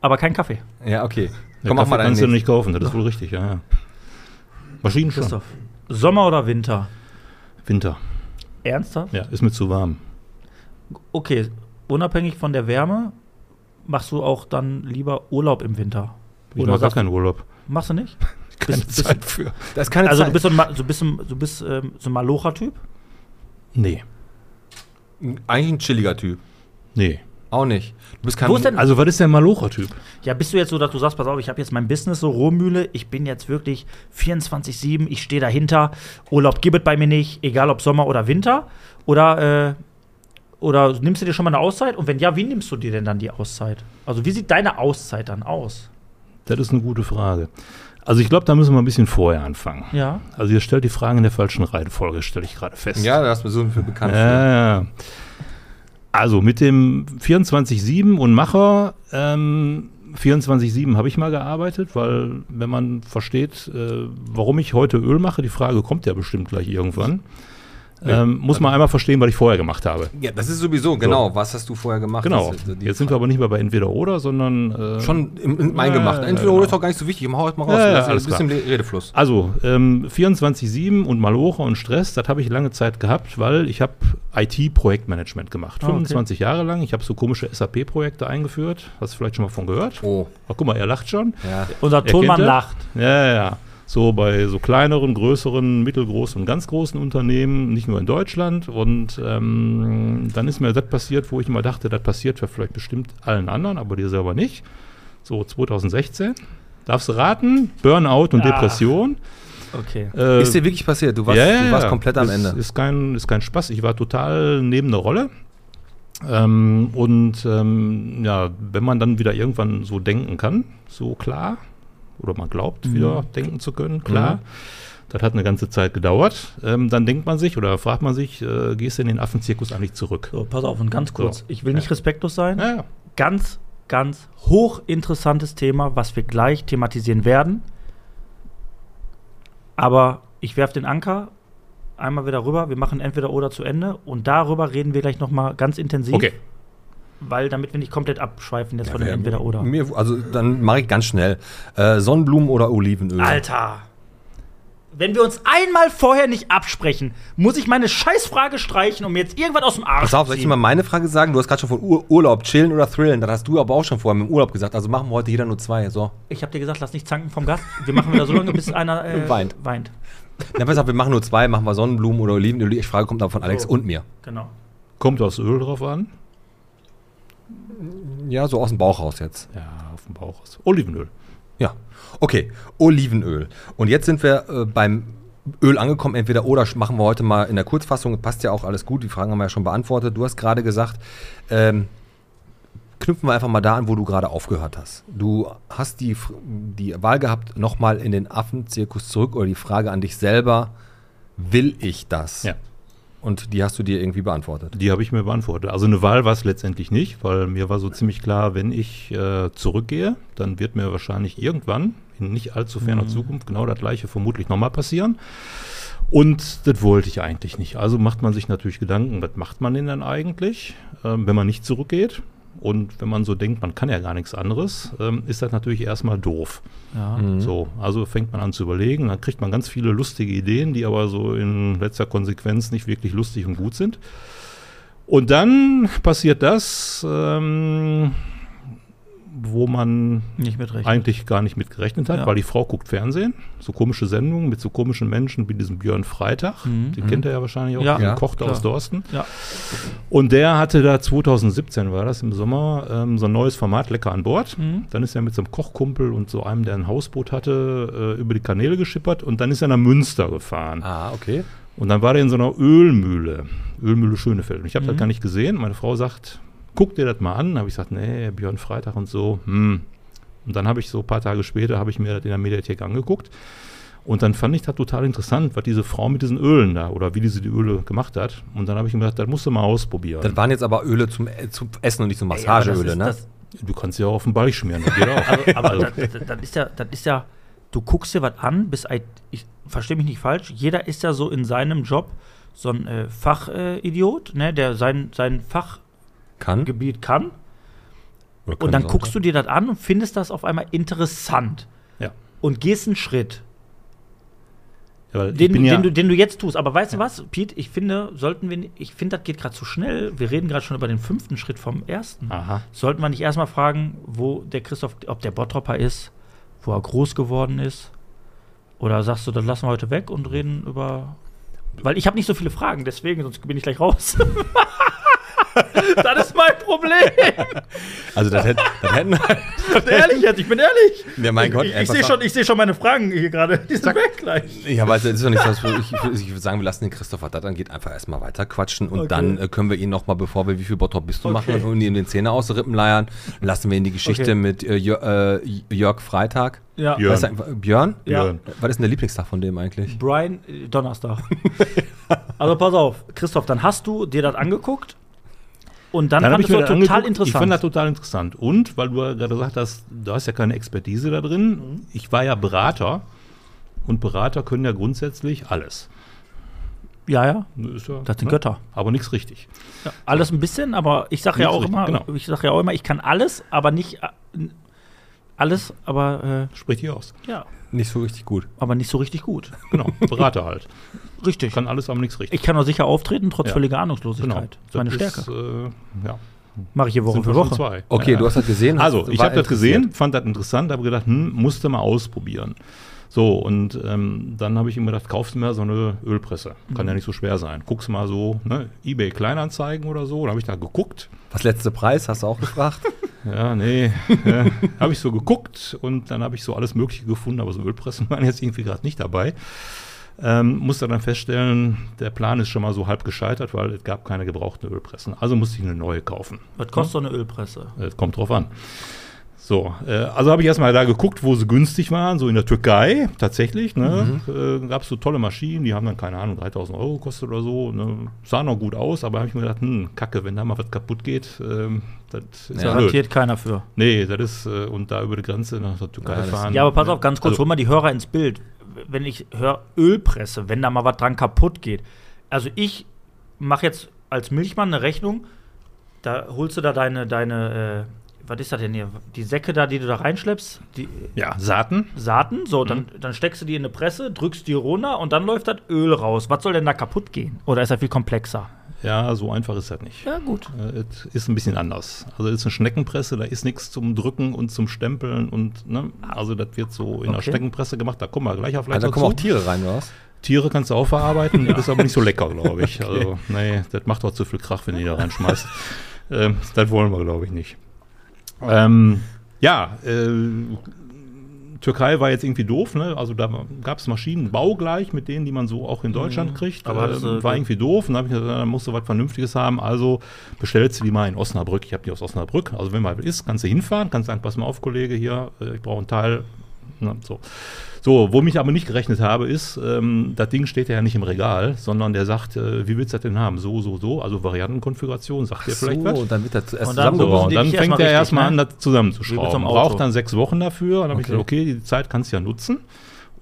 aber kein Kaffee. Ja, okay. Ja, Komm, mach Kaffee mal deinen kannst du nicht kaufen, das ist wohl richtig, ja. ja. Maschinen schon. Christoph. Sommer oder Winter? Winter. Ernsthaft? Ja, ist mir zu warm. Okay, unabhängig von der Wärme, machst du auch dann lieber Urlaub im Winter? Ich Oder mache gar keinen Urlaub. Machst du nicht? Keine Bist- bist- Zeit für. Da ist keine Also du Zeit. bist so ein, Ma- so bist, ein- du bist ähm, so ein Malocher-Typ? Nee, eigentlich ein chilliger Typ. nee. Auch nicht. Du bist kein Wo ist denn- Also, was ist der Malocher-Typ? Ja, bist du jetzt so, dass du sagst, pass auf, ich habe jetzt mein Business so Rohmühle, ich bin jetzt wirklich 24-7, ich stehe dahinter, Urlaub gibt es bei mir nicht, egal ob Sommer oder Winter. Oder, äh, oder nimmst du dir schon mal eine Auszeit? Und wenn ja, wie nimmst du dir denn dann die Auszeit? Also, wie sieht deine Auszeit dann aus? Das ist eine gute Frage. Also, ich glaube, da müssen wir ein bisschen vorher anfangen. Ja. Also, ihr stellt die Fragen in der falschen Reihenfolge, stelle ich gerade fest. Ja, da hast du mir so viel bekannt. für. Ja, ja. Also mit dem 24-7 und Macher, ähm, 24-7 habe ich mal gearbeitet, weil wenn man versteht, äh, warum ich heute Öl mache, die Frage kommt ja bestimmt gleich irgendwann, ähm, muss man einmal verstehen, was ich vorher gemacht habe. Ja, das ist sowieso, genau. Was hast du vorher gemacht? Genau. Das ist, äh, Jetzt sind wir aber nicht mehr bei entweder oder, sondern äh, schon im, im mein Ja, gemacht. ja, Entweder ja, oder genau. ist doch gar nicht so wichtig. Ich hau jetzt mal raus. Ja, ja, das ist alles ein bisschen Le- Redefluss. Also, ähm, 24-7 und Maloche und Stress, das habe ich lange Zeit gehabt, weil ich habe IT-Projektmanagement gemacht. Ah, okay. 25 Jahre lang. Ich habe so komische SAP-Projekte eingeführt. Hast du vielleicht schon mal von gehört? Oh, Ach, guck mal, er lacht schon. ja. Unser Er Tonmann lacht. Ja, ja, ja. So bei so kleineren, größeren, mittelgroßen und ganz großen Unternehmen, nicht nur in Deutschland. Und ähm, dann ist mir das passiert, wo ich immer dachte, das passiert ja vielleicht bestimmt allen anderen, aber dir selber nicht. So 2016. Darfst du raten? Burnout und Ah. Depression. Okay. Äh, Ist dir wirklich passiert? Du warst, ja, du warst komplett am ist, Ende. Ist kein, ist kein Spaß. Ich war total neben der Rolle. Ähm, und ähm, ja, wenn man dann wieder irgendwann so denken kann, so klar, oder man glaubt, wieder denken zu können, klar. Mhm. Das hat eine ganze Zeit gedauert. Ähm, dann denkt man sich oder fragt man sich, äh, gehst du in den Affenzirkus eigentlich zurück? So, pass auf, und ganz kurz. So. Ich will nicht Ja. respektlos sein. Ja, ja. Ganz, ganz hochinteressantes Thema, was wir gleich thematisieren werden. Aber ich werfe den Anker einmal wieder rüber. Wir machen entweder oder zu Ende. Und darüber reden wir gleich noch mal ganz intensiv. Okay. Weil damit wir nicht komplett abschweifen jetzt Ja, von dem entweder oder. Mir, also dann mache ich ganz schnell. Äh, Sonnenblumen oder Olivenöl? Alter! Wenn wir uns einmal vorher nicht absprechen, muss ich meine Scheißfrage streichen, um mir jetzt irgendwas aus dem Arsch Pass auf, soll ich dir mal meine Frage sagen? Du hast gerade schon von Ur Urlaub, chillen oder thrillen. Das hast du aber auch schon vorher mit dem Urlaub gesagt. Also machen wir heute jeder nur zwei. So. Ich habe dir gesagt, lass nicht zanken vom Gast. Wir machen wieder so lange, bis einer äh, Weint. weint. Na, pass auf, wir machen nur zwei. Machen wir Sonnenblumen oder Olivenöl. Die Frage kommt aber von Alex So. und mir. Genau. Kommt das Öl drauf an? Ja, so aus dem Bauch raus jetzt. Ja, auf dem Bauch. ist Olivenöl. Ja. Okay, Olivenöl. Und jetzt sind wir äh, beim Öl angekommen. Entweder oder machen wir heute mal in der Kurzfassung. Passt ja auch alles gut. Die Fragen haben wir ja schon beantwortet. Du hast gerade gesagt, ähm, knüpfen wir einfach mal da an, wo du gerade aufgehört hast. Du hast die, die Wahl gehabt, nochmal in den Affenzirkus zurück oder die Frage an dich selber, will ich das? Ja. Und die hast du dir irgendwie beantwortet. Die habe ich mir beantwortet. Also eine Wahl war es letztendlich nicht, weil mir war so ziemlich klar, wenn ich äh, zurückgehe, dann wird mir wahrscheinlich irgendwann in nicht allzu ferner Zukunft genau das gleiche vermutlich nochmal passieren. Und das wollte ich eigentlich nicht. Also macht man sich natürlich Gedanken, was macht man denn dann eigentlich, ähm, wenn man nicht zurückgeht? Und wenn man so denkt, man kann ja gar nichts anderes, ähm, ist das natürlich erstmal doof. Ja. So, also fängt man an zu überlegen, dann kriegt man ganz viele lustige Ideen, die aber so in letzter Konsequenz nicht wirklich lustig und gut sind. Und dann passiert das, ähm, wo man eigentlich gar nicht mit gerechnet hat, Ja. weil die Frau guckt Fernsehen, so komische Sendungen mit so komischen Menschen wie diesem Björn Freitag, Mhm. den kennt er ja wahrscheinlich auch, Ja. diesen Ja, Koch klar. aus Dorsten. Ja. Und der hatte da 2017 war das im Sommer ähm, so ein neues Format lecker an Bord. Mhm. Dann ist er mit so einem Kochkumpel und so einem, der ein Hausboot hatte, äh, über die Kanäle geschippert und dann ist er nach Münster gefahren. Ah, okay. Und dann war der in so einer Ölmühle, Ölmühle Schönefeld. Und ich habe das Mhm. gar nicht gesehen. Meine Frau sagt, guck dir das mal an. habe ich gesagt, nee, Björn Freitag und so. Hm. Und dann habe ich so ein paar Tage später, habe ich mir das in der Mediathek angeguckt. Und dann fand ich das total interessant, was diese Frau mit diesen Ölen da oder wie diese die Öle gemacht hat. Und dann habe ich mir gedacht, das musst du mal ausprobieren. Das waren jetzt aber Öle zum, äh, zum Essen und nicht aber das Massageöle, ne? das- du kannst sie auch auf den Ball schmieren, das geht auch. Also, aber Also, das, das, ist ja, das ist ja, du guckst dir was an, bis ich verstehe mich nicht falsch, jeder ist ja so in seinem Job so ein äh, Fachidiot, ne, der sein, sein Fachgebiet Kann. kann. Und dann guckst du dir das an und findest das auf einmal interessant. Ja. Und gehst einen Schritt, ja, den, den, ja, du, den du jetzt tust. Aber weißt du was, Pete, ich finde, sollten wir, ich finde, das geht gerade zu schnell. Wir reden gerade schon über den fünften Schritt vom ersten. aha. Sollten wir nicht erstmal fragen, wo der Christoph, ob der Bottropper ist, wo er groß geworden ist? Oder sagst du, das lassen wir heute weg und reden über. Weil ich habe nicht so viele Fragen, deswegen, sonst bin ich gleich raus. das ist mein Problem. Also das, hätt, das hätten ehrlich jetzt, ich bin ehrlich. Ja, mein Gott, Ich, ich sehe schon, ich seh schon meine Fragen hier gerade. Die sind weg gleich. Ja, aber es ist doch nicht so, ich, ich, ich würde sagen, wir lassen den Christoph, was das angeht, einfach erstmal weiter quatschen und Okay. dann äh, können wir ihn nochmal, bevor wir wie viel Bottrop bist du Okay. machen und ihm den Zähne aus den Rippen leiern, lassen wir ihn die Geschichte Okay. mit äh, Jör, äh, Jörg Freitag. Ja. Björn. Weißt du, Björn? Ja. Björn. Was ist denn der Lieblingstag von dem eigentlich? Brian, äh, Donnerstag. also pass auf, Christoph, dann hast du dir das angeguckt und dann, Dann mir du das total angeguckt. Ich fand das interessant. total interessant. Und, weil du ja gerade gesagt hast, du hast ja keine Expertise da drin. Mhm. Ich war ja Berater. Und Berater können ja grundsätzlich alles. Ja, ja, Ist ja, das sind ne? Götter. Aber nichts richtig. Ja, alles ein bisschen, aber ich sage ja Nicht auch richtig, immer, genau. ich sage ja auch immer, ich kann alles, aber nicht äh, alles, aber Sprich dich aus. äh, ja, Nicht so richtig gut. aber nicht so richtig gut. Genau. Berater halt. Richtig. Kann alles, aber nichts richtig. Ich kann auch sicher auftreten, trotz Ja. völliger Ahnungslosigkeit. genau. Das ist meine Stärke. Ist, äh, ja. Mache ich hier Woche Sind für Woche. zwei. Okay, Ja. du hast das gesehen. Also, ich habe das gesehen, fand das interessant, habe gedacht, hm, musste mal ausprobieren. So, und ähm, dann habe ich ihm gedacht, kaufst du mir so eine Ölpresse. Kann Mhm. ja nicht so schwer sein. Guckst mal so, ne, Ebay Kleinanzeigen oder so. Da habe ich da geguckt. Was letzte Preis, hast du auch gefragt? Ja, nee. ja, habe ich so geguckt und dann habe ich so alles Mögliche gefunden, aber so Ölpressen waren jetzt irgendwie gerade nicht dabei. Ähm, musste dann feststellen, der Plan ist schon mal so halb gescheitert, weil es gab keine gebrauchten Ölpressen. Also musste ich eine neue kaufen. Was kostet so eine Ölpresse? Es kommt drauf an. So, äh, also habe ich erstmal da geguckt, wo sie günstig waren, so in der Türkei tatsächlich. Ne? Äh, Gab es so tolle Maschinen, die haben dann, keine Ahnung, 3000 Euro gekostet oder so. Ne? Sah noch gut aus, aber habe ich mir gedacht, hm, kacke, wenn da mal was kaputt geht, ähm, das ist ja. Garantiert keiner für. Nee, das ist, äh, und da über die Grenze nach der Türkei Ja, fahren. Ja, aber pass auf, ganz kurz, Also, hol mal die Hörer ins Bild. Wenn ich höre Ölpresse, wenn da mal was dran kaputt geht. Also ich mache jetzt als Milchmann eine Rechnung, da holst du da deine, deine, äh, was ist das denn hier? Die Säcke da, die du da reinschleppst, die ja, Saaten. Saaten, so, dann, Mhm. dann steckst du die in eine Presse, drückst die runter und dann läuft das Öl raus. Was soll denn da kaputt gehen? Oder ist das viel komplexer? Ja, so einfach ist das nicht. Ja, gut. Äh, Es ist ein bisschen anders. Also es ist eine Schneckenpresse, da ist nichts zum Drücken und zum Stempeln und ne, also das wird so in der Okay. Schneckenpresse gemacht. Da kommen wir gleich auf gleich Also, da kommen auch. Tiere rein, oder was? Tiere kannst du auch verarbeiten, das ist aber nicht so lecker, glaube ich. Also, nee, das macht auch zu viel Krach, wenn du die da reinschmeißt. ähm, das wollen wir, glaube ich, nicht. Ähm, ja, äh, Türkei war jetzt irgendwie doof, ne? Also da gab es Maschinen baugleich mit denen, die man so auch in Deutschland kriegt. aber das, ähm, äh, war irgendwie doof. Und dann habe ich gesagt, dann musst du was Vernünftiges haben. Also bestellst du die mal in Osnabrück. Ich habe die aus Osnabrück. Also wenn mal ist, kannst du hinfahren, kannst sagen, pass mal auf, Kollege, hier, äh, ich brauche einen Teil. Ne, so. So, womit ich aber nicht gerechnet habe, ist, ähm, das Ding steht ja nicht im Regal, sondern der sagt, äh, wie willst du das denn haben? So, so, so, also Variantenkonfiguration, sagt dir vielleicht was? und dann wird das erst Und dann So, und dann fängt erstmal er erstmal ne? an, das zusammenzuschrauben. so. Braucht dann sechs Wochen dafür. Und dann habe ich Okay. gesagt, okay, die Zeit kannst du ja nutzen.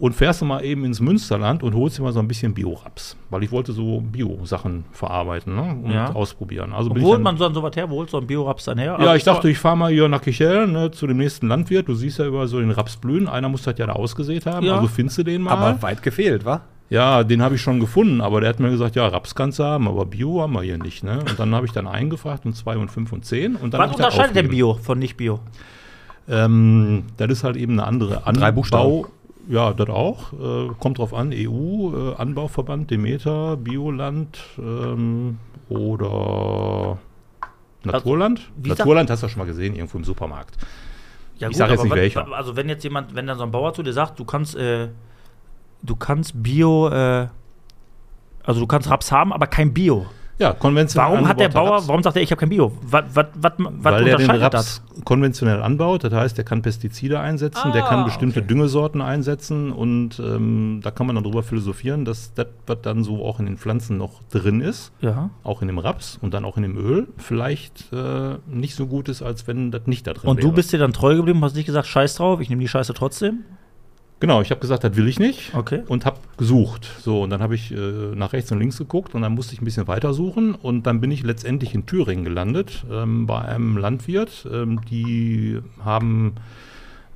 Und fährst du mal eben ins Münsterland und holst dir mal so ein bisschen Bio-Raps. Weil ich wollte so Bio-Sachen verarbeiten ne? und Ja. ausprobieren. Also ich holt man so, was her? Wo holt so ein Bioraps dann her? ja, Also ich dachte, ich fahre mal hier nach Kichel ne, zu dem nächsten Landwirt. Du siehst ja über so den Raps blühen. Einer muss das ja da ausgesät haben. Ja. Also findest du den mal. Aber weit gefehlt, wa? Ja, den habe ich schon gefunden, aber der hat mir gesagt, ja, Raps kannst du haben, aber Bio haben wir hier nicht. Ne? Und dann habe ich dann eingefragt und zwei und fünf und zehn. Und dann was unterscheidet denn. Bio von nicht Bio? Ähm, das ist halt eben eine andere Anbau. Drei Buchstaben. Ja, das auch. Äh, kommt drauf an. EU, äh, Anbauverband, Demeter, Bioland ähm, oder Naturland. wie sagt- Naturland hast du ja schon mal gesehen, irgendwo im Supermarkt. Ja, Ich sag jetzt nicht welcher. Also wenn jetzt jemand, wenn dann so ein Bauer zu dir sagt, du kannst, äh, du kannst Bio, äh, also du kannst Raps haben, aber kein Bio. Ja, konventionell. Warum hat der Bauer, Raps. warum sagt er, ich habe kein Bio? Was, was, was, was Weil der den Raps das? konventionell anbaut, das heißt, der kann Pestizide einsetzen, der Ah, kann bestimmte okay. Düngesorten einsetzen und ähm, da kann man dann drüber philosophieren, dass das, was dann so auch in den Pflanzen noch drin ist, Ja. auch in dem Raps und dann auch in dem Öl, vielleicht äh, nicht so gut ist, als wenn das nicht da drin Und wäre. du bist dir dann treu geblieben, hast nicht gesagt, scheiß drauf, ich nehme die Scheiße trotzdem? Genau, ich habe gesagt, das will ich nicht. Okay. Und habe gesucht. So, und dann habe ich äh, nach rechts und links geguckt und dann musste ich ein bisschen weiter suchen. Und dann bin ich letztendlich in Thüringen gelandet, ähm, bei einem Landwirt. Ähm, die haben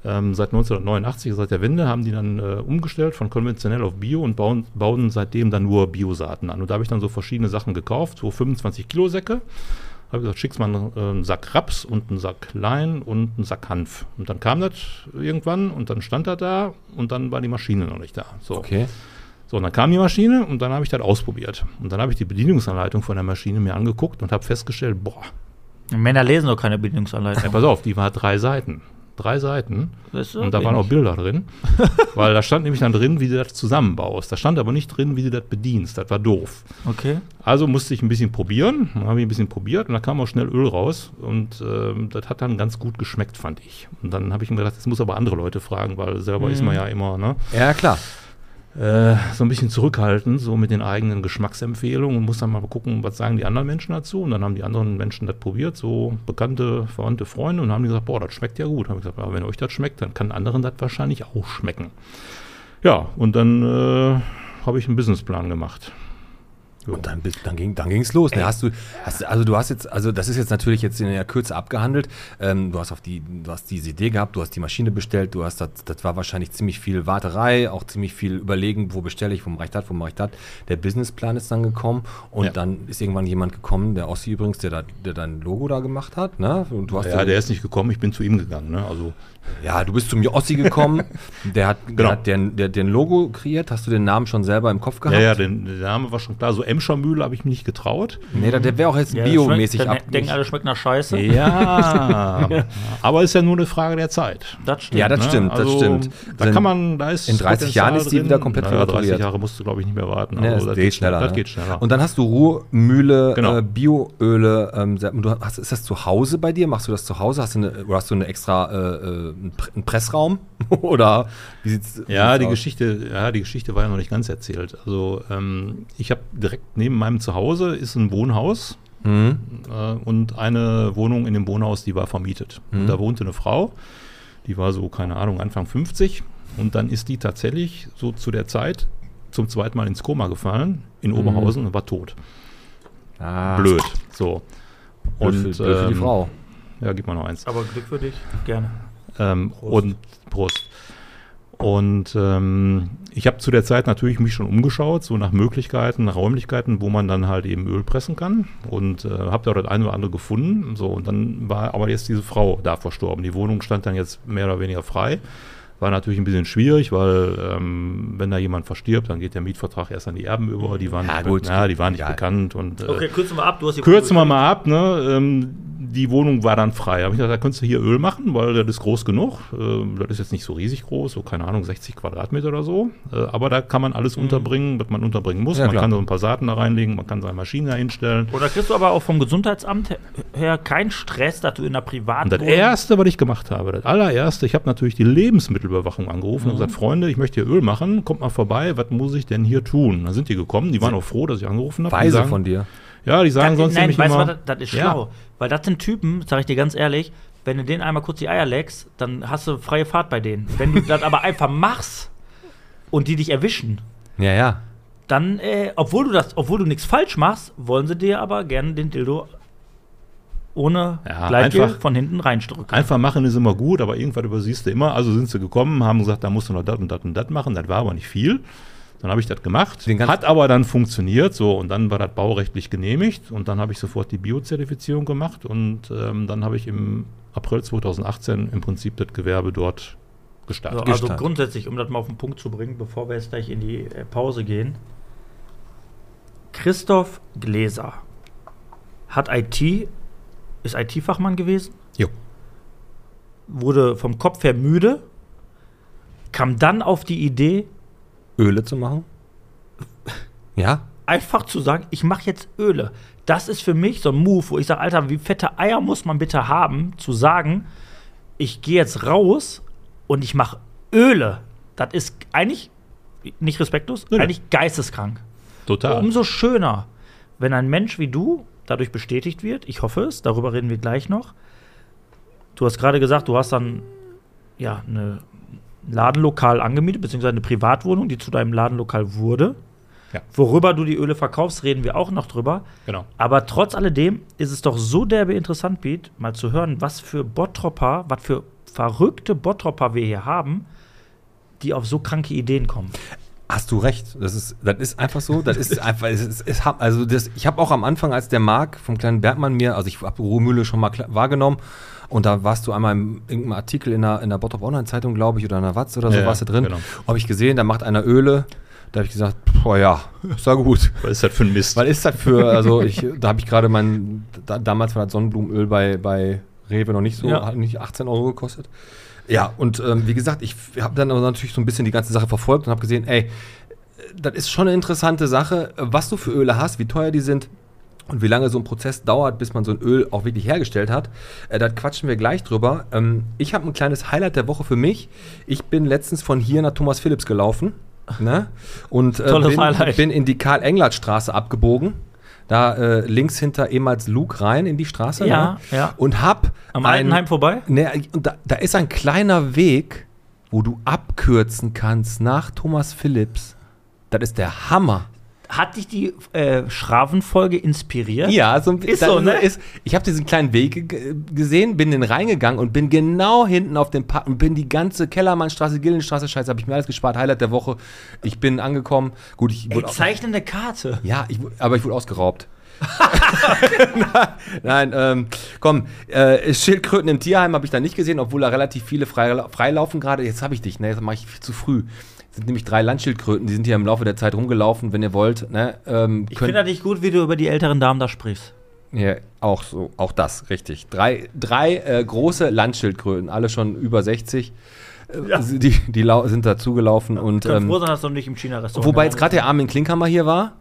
ähm, seit 1989, seit der Wende, haben die dann äh, umgestellt von konventionell auf Bio und bauen, bauen seitdem dann nur Biosaaten an. Und da habe ich dann so verschiedene Sachen gekauft, so 25 Kilo Säcke. Habe gesagt, schickst mal einen, äh, einen Sack Raps und einen Sack Lein und einen Sack Hanf. Und dann kam das irgendwann und dann stand er da und dann war die Maschine noch nicht da. So. Okay. So, und dann kam die Maschine und dann habe ich das ausprobiert. Und dann habe ich die Bedienungsanleitung von der Maschine mir angeguckt und habe festgestellt, boah, Männer lesen doch keine Bedienungsanleitung. ja, pass auf, die war drei Seiten. Drei Seiten. Ist Und da wenig. waren auch Bilder drin. weil da stand nämlich dann drin, wie du das zusammenbaust. Da stand aber nicht drin, wie du das bedienst. Das war doof. Okay. Also musste ich ein bisschen probieren. Dann habe ich ein bisschen probiert und da kam auch schnell Öl raus. Und ähm, das hat dann ganz gut geschmeckt, fand ich. Und dann habe ich mir gedacht, das muss aber andere Leute fragen, weil selber ist man ja immer, ne? Ja, klar. Äh, so ein bisschen zurückhaltend, so mit den eigenen Geschmacksempfehlungen und muss dann mal gucken, was sagen die anderen Menschen dazu. Und dann haben die anderen Menschen das probiert, so bekannte, verwandte Freunde, und haben gesagt, boah, das schmeckt ja gut. Habe ich gesagt, aber wenn euch das schmeckt, dann kann anderen das wahrscheinlich auch schmecken. Ja, und dann äh, habe ich einen Businessplan gemacht. Und dann, bist- dann ging dann ging's los. Ne? Hast du, hast, du- also du hast jetzt, also das ist jetzt natürlich jetzt in der Kürze abgehandelt. Ähm, du hast auf die, du hast diese Idee gehabt, du hast die Maschine bestellt, du hast das, das war wahrscheinlich ziemlich viel Warterei, auch ziemlich viel Überlegen, wo bestelle ich, wo mache ich das, wo mache ich das. Der Businessplan ist dann gekommen und Ja. dann ist irgendwann jemand gekommen, der Ossi übrigens, der, da, der dein Logo da gemacht hat. Ne? Und du hast Ja, so- der ist nicht gekommen, ich bin zu ihm gegangen. Ne? Also, ja, du bist zum Ossi gekommen, der hat, der Genau. hat den, der, den Logo kreiert. Hast du den Namen schon selber im Kopf gehabt? ja, ja, den, der Name war schon klar. So Emscher Mühle habe ich mich nicht getraut. Nee, der, der wäre auch jetzt Ja, das biomäßig ab. Denken alle, schmeckt nach Scheiße. Ja, aber ist ja nur eine Frage der Zeit. Das stimmt. Ja, das Ne? stimmt, das Also, stimmt. Da kann man, da ist in 30 Jahren ist die Potenzial wieder drin. komplett naja, 30 repariert. Jahre musst du, glaube ich, nicht mehr warten. Ja, Also, das geht schneller. Das ne? geht schneller. Und dann hast du Ruhrmühle, Genau. äh, Bioöle. Ähm, se- du hast, ist das zu Hause bei dir? Machst du das zu Hause? Hast du eine, oder hast du eine extra äh, einen Pressraum? oder wie sieht's ja, sieht's die aus? Geschichte, ja, die Geschichte war ja noch nicht ganz erzählt. Also ähm, ich habe direkt neben meinem Zuhause ist ein Wohnhaus Mhm. äh, und eine Wohnung in dem Wohnhaus, die war vermietet. Mhm. Und da wohnte eine Frau, die war so, keine Ahnung, Anfang 50 und dann ist die tatsächlich so zu der Zeit zum zweiten Mal ins Koma gefallen in Mhm. Oberhausen und war tot. Ah, Blöd. So. Blöd für, blöd für die ähm, Frau. Ja, gib mal noch eins. Aber Glück für dich. Gerne. Ähm, Prost. Und Prost. Und ähm, ich habe zu der Zeit natürlich mich schon umgeschaut, so nach Möglichkeiten, nach Räumlichkeiten, wo man dann halt eben Öl pressen kann. Und äh, habe da das eine oder andere gefunden. So, und dann war aber jetzt diese Frau da verstorben. Die Wohnung stand dann jetzt mehr oder weniger frei. War natürlich ein bisschen schwierig, weil ähm, wenn da jemand verstirbt, dann geht der Mietvertrag erst an die Erben über. Die waren, Ja, nicht, gut. ja, die waren nicht bekannt. Und, äh, Okay, kürzen wir ab. Du hast die Kürzen wir mal ab, ne? Ähm, die Wohnung war dann frei. Habe ich gesagt, da könntest du hier Öl machen, weil das ist groß genug. Ähm, das ist jetzt nicht so riesig groß, so keine Ahnung, 60 Quadratmeter oder so. Äh, aber da kann man alles unterbringen, was man unterbringen muss. Ja, man kann so ein paar Saaten da reinlegen, man kann seine Maschine da hinstellen. Oder kriegst du aber auch vom Gesundheitsamt her- keinen Stress, dass du in einer privaten das erste, was ich gemacht habe, das allererste, ich habe natürlich die Lebensmittelüberwachung angerufen und gesagt, Freunde, ich möchte hier Öl machen, kommt mal vorbei, was muss ich denn hier tun? Dann sind die gekommen, die waren auch froh, dass ich angerufen habe. Weise sagen- von dir. Ja, die sagen Das, sonst nein, nämlich weißt du immer, was, das, das ist Ja. schlau. Weil das sind Typen, sag ich dir ganz ehrlich, wenn du denen einmal kurz die Eier leckst, dann hast du freie Fahrt bei denen. Wenn du das aber einfach machst und die dich erwischen, Ja, ja. dann, äh, obwohl du das, obwohl du nichts falsch machst, wollen sie dir aber gerne den Dildo ohne Ja, Gleitgel einfach- von hinten reindrücken. Einfach machen ist immer gut, aber irgendwas übersiehst du immer. Also sind sie gekommen, haben gesagt, da musst du noch das und das und das machen. Das war aber nicht viel. Dann habe ich das gemacht. Hat aber dann funktioniert. So, und dann war das baurechtlich genehmigt. Und dann habe ich sofort die Biozertifizierung gemacht. Und ähm, dann habe ich im April 2018 im Prinzip das Gewerbe dort So, gestartet. also gestartet. grundsätzlich, um das mal auf den Punkt zu bringen, bevor wir jetzt gleich in die äh, Pause gehen. Christoph Gläser hat IT, ist IT-Fachmann gewesen, Jo. wurde vom Kopf her müde, kam dann auf die Idee, Öle zu machen? Ja? einfach zu sagen, ich mache jetzt Öle. Das ist für mich so ein Move, wo ich sage, Alter, wie fette Eier muss man bitte haben, zu sagen, ich gehe jetzt raus und ich mache Öle. Das ist eigentlich nicht respektlos, Nee, nee. eigentlich geisteskrank. Total. Umso schöner, wenn ein Mensch wie du dadurch bestätigt wird. Ich hoffe es, darüber reden wir gleich noch. Du hast gerade gesagt, du hast dann ja eine Ladenlokal angemietet, beziehungsweise eine Privatwohnung, die zu deinem Ladenlokal wurde. Ja. Worüber du die Öle verkaufst, reden wir auch noch drüber. Genau. Aber trotz alledem ist es doch so derbe interessant, Beat, mal zu hören, was für Bottropper, was für verrückte Bottropper wir hier haben, die auf so kranke Ideen kommen. Hast du recht. Das ist, das ist einfach so. Das ist einfach, es, es, es hab, also das, ich habe auch am Anfang, als der Marc vom kleinen Bergmann mir, also ich habe Ruhrmühle schon mal wahrgenommen und da warst du einmal im irgendeinem Artikel in der, in der Bottrop Online Zeitung, glaube ich, oder in der Watz oder so Ja, warst du drin. genau. Habe ich gesehen, da macht einer Öle. Da habe ich gesagt, Boah, ja, ist ja gut. Was ist das für ein Mist? Was ist das für, also ich, da habe ich gerade mein, da, damals war das Sonnenblumenöl bei, bei Rewe noch nicht so, Ja. hat nicht 18 Euro gekostet. Ja, und ähm, wie gesagt, ich habe dann aber natürlich so ein bisschen die ganze Sache verfolgt und habe gesehen, ey, das ist schon eine interessante Sache, was du für Öle hast, wie teuer die sind und wie lange so ein Prozess dauert, bis man so ein Öl auch wirklich hergestellt hat. Äh, da quatschen wir gleich drüber. Ähm, ich habe ein kleines Highlight der Woche für mich. Ich bin letztens von hier nach Thomas Philips gelaufen. Ne? Und äh, bin, bin in die Karl-Englert-Straße abgebogen. Da äh, links hinter ehemals Luke rein in die Straße. Ja, ne? ja. Und hab Am ein- Altenheim vorbei? Ne, und da, da ist ein kleiner Weg, wo du abkürzen kannst nach Thomas Philips. Das ist der Hammer. Hat dich die äh, Schravenfolge inspiriert? Ja, so ein Ist so, ne? Ist, ich habe diesen kleinen Weg ge- gesehen, bin den reingegangen und bin genau hinten auf dem Park und bin die ganze Kellermannstraße, Gildenstraße, Scheiße, habe ich mir alles gespart. Highlight der Woche. Ich bin angekommen. Gut, ich Ey, wurde auch- zeichne eine Karte. ja, ich, aber ich wurde ausgeraubt. Nein, ähm, komm, äh, Schildkröten im Tierheim habe ich da nicht gesehen, obwohl da relativ viele frei, freilaufen gerade. Jetzt habe ich dich, ne? Jetzt mache ich viel zu früh. Sind nämlich drei Landschildkröten, die sind hier im Laufe der Zeit rumgelaufen, wenn ihr wollt. Ne? Ähm, Ich finde das nicht gut, wie du über die älteren Damen da sprichst. ja, auch so, auch das, richtig. Drei, drei äh, große Landschildkröten, alle schon über 60. Äh, Ja. Die, die sind dazugelaufen und Können ähm, froh sein, dass du nicht im China-Restaurant Wobei jetzt gerade der Armin Klinkhammer hier war.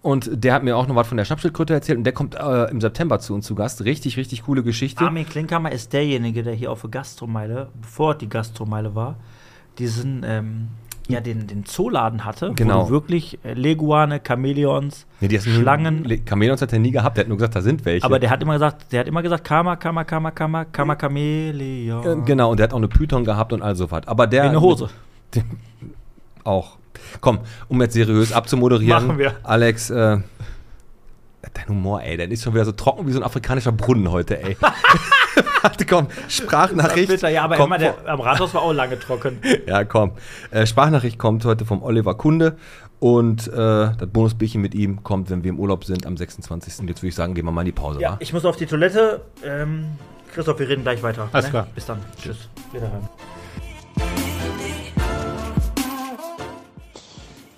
Und der hat mir auch noch was von der Schnappschildkröte erzählt. Und der kommt äh, im September zu uns zu Gast. Richtig, richtig coole Geschichte. Armin Klinkhammer ist derjenige, der hier auf der Gastromeile, bevor die Gastromeile war, diesen, ähm, ja, den, den Zooladen hatte, Genau. wo du wirklich äh, Leguane, Chamäleons, Nee, Schlangen. Nie, Chamäleons hat er nie gehabt. Der hat nur gesagt, da sind welche. aber der hat immer gesagt, der hat immer gesagt, Kama, Kama, Kama, Kama, Kama, Chamäleon. äh, genau, und der hat auch eine Python gehabt und all so was. Aber der. Wie eine Hose. Auch. Komm, um jetzt seriös abzumoderieren. Machen wir. Alex, äh, dein Humor, ey, der ist schon wieder so trocken wie so ein afrikanischer Brunnen heute, ey. Warte, komm, Sprachnachricht. Bitter, ja, aber kommt immer der, am Rathaus war auch lange trocken. Ja, komm. Äh, Sprachnachricht kommt heute vom Oliver Kunde und äh, das Bonusbierchen mit ihm kommt, wenn wir im Urlaub sind, am 26. Jetzt würde ich sagen, gehen wir mal in die Pause, Ja, wa? ich muss auf die Toilette. Ähm, Christoph, wir reden gleich weiter. ne? Alles klar. Bis dann. Tschüss. Wiederhören.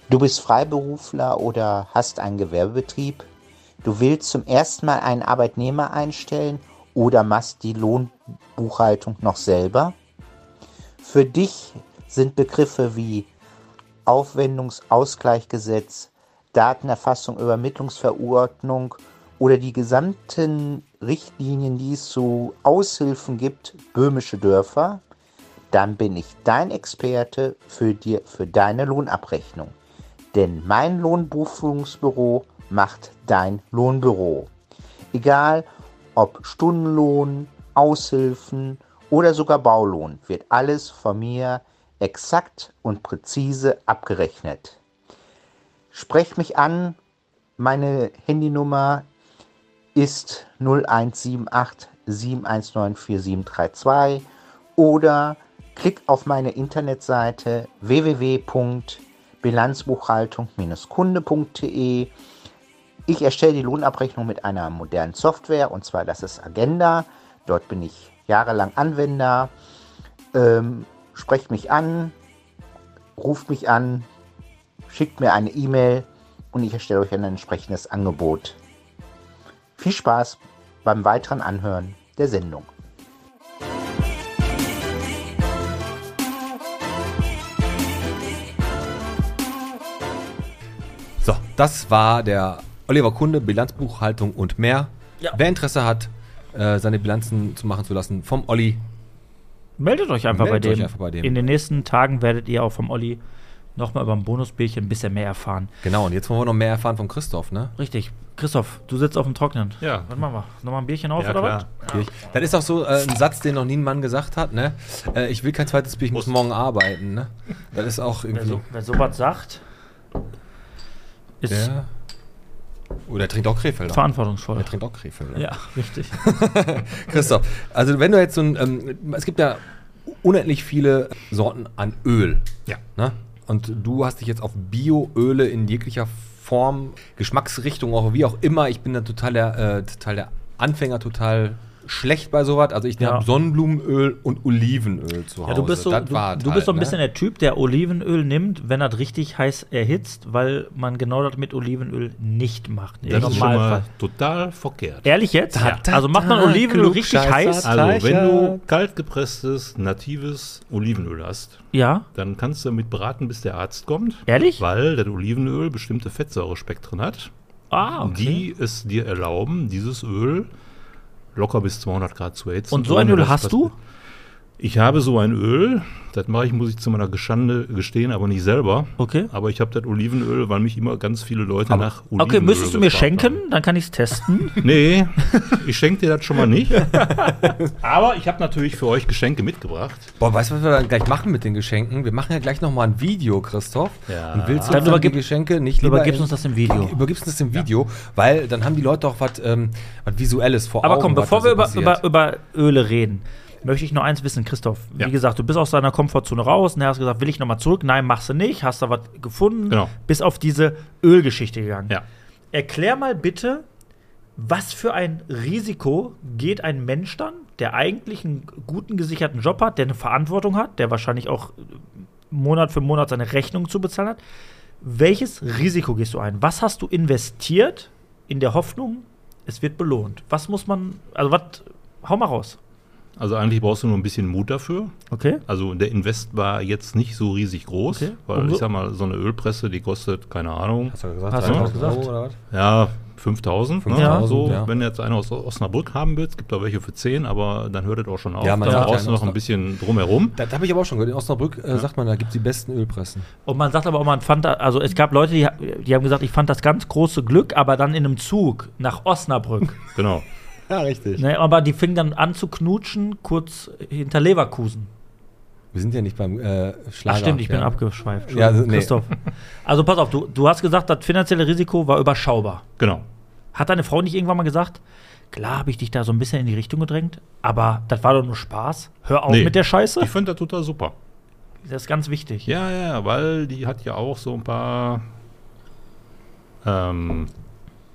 Du bist Freiberufler oder hast einen Gewerbebetrieb. Du willst zum ersten Mal einen Arbeitnehmer einstellen oder machst die Lohnbuchhaltung noch selber. Für dich sind Begriffe wie Aufwendungsausgleichgesetz, Datenerfassung, Übermittlungsverordnung oder die gesamten Richtlinien, die es zu Aushilfen gibt, böhmische Dörfer, dann bin ich dein Experte für, dir, für deine Lohnabrechnung. Denn mein Lohnbuchführungsbüro macht dein Lohnbüro. Egal ob Stundenlohn, Aushilfen oder sogar Baulohn, wird alles von mir exakt und präzise abgerechnet. Sprech mich an, meine Handynummer ist 0178 719 4732 oder klick auf meine Internetseite www.bilanzbuchhaltung-kunde.de. Ich erstelle die Lohnabrechnung mit einer modernen Software und zwar das ist Agenda. Dort bin ich jahrelang Anwender. Ähm, sprecht mich an, ruft mich an, schickt mir eine E-Mail und ich erstelle euch ein entsprechendes Angebot. Viel Spaß beim weiteren Anhören der Sendung. So, das war der Oliver Kunde, Bilanzbuchhaltung und mehr. Ja. Wer Interesse hat, äh, seine Bilanzen zu machen zu lassen, vom Olli. Meldet euch einfach, Meldet bei, euch dem. einfach bei dem. In den nächsten Tagen werdet ihr auch vom Olli nochmal über ein Bonusbierchen ein bisschen mehr erfahren. Genau, und jetzt wollen wir noch mehr erfahren von Christoph, ne? Richtig. Christoph, du sitzt auf dem Trocknen. Ja. Was machen wir? Nochmal ein Bierchen auf Ja, oder klar. was? Das ist auch so äh, ein Satz, den noch nie ein Mann gesagt hat, ne? Äh, ich will kein zweites Bier, ich muss Muss. morgen arbeiten, ne? Das ist auch Wer, irgendwie. so, wer sowas sagt, ist Der, oh, der trinkt auch Krefelder. verantwortungsvoll. Der trinkt auch Krefelder. Ja, richtig. Christoph, also wenn du jetzt so ein, ähm, es gibt ja unendlich viele Sorten an Öl. Ja. Ne? Und du hast dich jetzt auf Bioöle in jeglicher Form, Geschmacksrichtung, auch wie auch immer. Ich bin da total der, äh, total der Anfänger, total schlecht bei sowas. Also ich Ja. habe Sonnenblumenöl und Olivenöl zu Hause. Ja, du bist so, Das du, es du bist so ein halt, bisschen ne? der Typ, der Olivenöl nimmt, wenn er das richtig heiß erhitzt, weil man genau das mit Olivenöl nicht macht. Das ist schon mal total verkehrt. Ehrlich jetzt? Da, da, also macht man da, Olivenöl richtig Klugscheißer. heiß? Also, wenn du kaltgepresstes, natives Olivenöl hast, Ja. dann kannst du mit braten, bis der Arzt kommt. Ehrlich? Weil das Olivenöl bestimmte Fettsäurespektren hat, Ah, okay. die es dir erlauben, dieses Öl locker bis 200 Grad zu erhitzen. Und so ein Öl hast du? Ich habe so ein Öl, das mache ich, muss ich zu meiner Geschande gestehen, aber nicht selber. Okay. Aber ich habe das Olivenöl, weil mich immer ganz viele Leute nach Olivenöl Okay, müsstest du mir schenken? haben. Dann kann ich es testen. Nee, ich schenke dir das schon mal nicht. Aber ich habe natürlich für euch Geschenke mitgebracht. Boah, weißt du, was wir dann gleich machen mit den Geschenken? Wir machen ja gleich nochmal ein Video, Christoph. Ja. Und willst du Dann übergib- die Geschenke nicht Du lieber übergibst in- uns das im Video. Übergibst uns das im Video, weil dann haben die Leute auch was ähm, was Visuelles vor Aber Augen. komm, was bevor wir so über, über, über Öle reden, möchte ich noch eins wissen, Christoph. Ja. Wie gesagt, du bist aus deiner Komfortzone raus und hast gesagt, will ich nochmal zurück? Nein, machst du nicht. Hast da was gefunden? Genau. Bist auf diese Ölgeschichte gegangen. Ja. Erklär mal bitte, was für ein Risiko geht ein Mensch dann, der eigentlich einen guten gesicherten Job hat, der eine Verantwortung hat, der wahrscheinlich auch äh, Monat für Monat seine Rechnung zu bezahlen hat. Welches Risiko gehst du ein? Was hast du investiert in der Hoffnung, es wird belohnt? Was muss man, also was, hau mal raus. Also eigentlich brauchst du nur ein bisschen Mut dafür. Okay? Also der Invest war jetzt nicht so riesig groß, Okay. weil Und ich sag mal, so eine Ölpresse, die kostet, keine Ahnung, Hast du gesagt, Hast du 3000 gesagt? Euro oder was? ja, 5000. Ne? 5000, so, ja. Wenn du jetzt eine aus Osnabrück haben willst, gibt da welche für 10, aber dann hört es auch schon auf. Ja, man dann sagt brauchst ja du noch ein bisschen drumherum. Das habe ich aber auch schon gehört. In Osnabrück äh, sagt man, da gibt es die besten Ölpressen. Und man sagt aber auch, man fand da, also es gab Leute, die, die haben gesagt, ich fand das ganz große Glück, aber dann in einem Zug nach Osnabrück. Genau. Ja, richtig. ne, aber die fingen dann an zu knutschen, kurz hinter Leverkusen. Wir sind ja nicht beim äh, Schlager. Ach stimmt, ich bin ja. abgeschweift. Ja, also, nee. Christoph. Also pass auf, du, du hast gesagt, das finanzielle Risiko war überschaubar. Genau. Hat deine Frau nicht irgendwann mal gesagt, klar habe ich dich da so ein bisschen in die Richtung gedrängt, aber das war doch nur Spaß. Hör auf Nee. mit der Scheiße. Ich finde das total super. Das ist ganz wichtig. Ja, ja, weil die hat ja auch so ein paar ähm,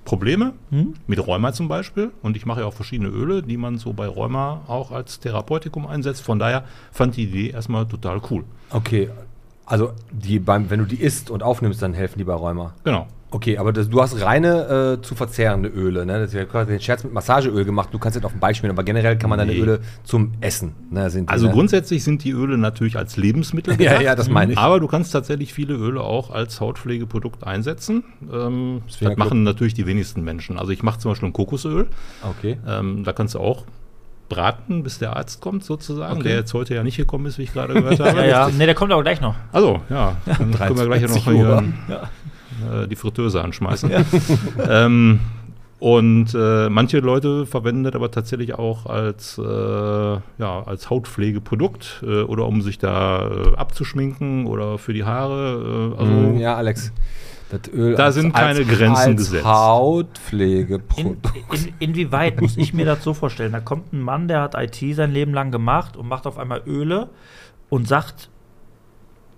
Probleme Hm? mit Rheuma zum Beispiel. Und ich mache ja auch verschiedene Öle, die man so bei Rheuma auch als Therapeutikum einsetzt. Von daher fand die Idee erstmal total cool. Okay, also die beim, wenn du die isst und aufnimmst, dann helfen die bei Rheuma. Genau. Okay, aber das, du hast reine äh, zu verzehrende Öle. Ne? Das, ich habe den Scherz mit Massageöl gemacht. Du kannst jetzt auf den schmieren, aber generell kann man deine Nee. Öle zum Essen. Ne? Sind die, Also ne? grundsätzlich sind die Öle natürlich als Lebensmittel Ja, gedacht. ja, das meine ich. Aber du kannst tatsächlich viele Öle auch als Hautpflegeprodukt einsetzen. Ähm, das machen natürlich die wenigsten Menschen. Also ich mache zum Beispiel ein Kokosöl. Okay. Ähm, da kannst du auch braten, bis der Arzt kommt, sozusagen, Okay. der jetzt heute ja nicht gekommen ist, wie ich gerade gehört habe. Ja, ja. Ne, der kommt aber gleich noch. Also, ja, dann können wir gleich noch 23 hier Uhr. Äh, die Fritteuse anschmeißen. ähm, und äh, manche Leute verwenden das aber tatsächlich auch als, äh, ja, als Hautpflegeprodukt äh, oder um sich da äh, abzuschminken oder für die Haare. Äh, also, Mm, ja, Alex. Das Öl Da sind keine Grenzen als gesetzt. In, Hautpflegeprodukt. in, inwieweit muss ich mir das so vorstellen? Da kommt ein Mann, der hat IT sein Leben lang gemacht und macht auf einmal Öle und sagt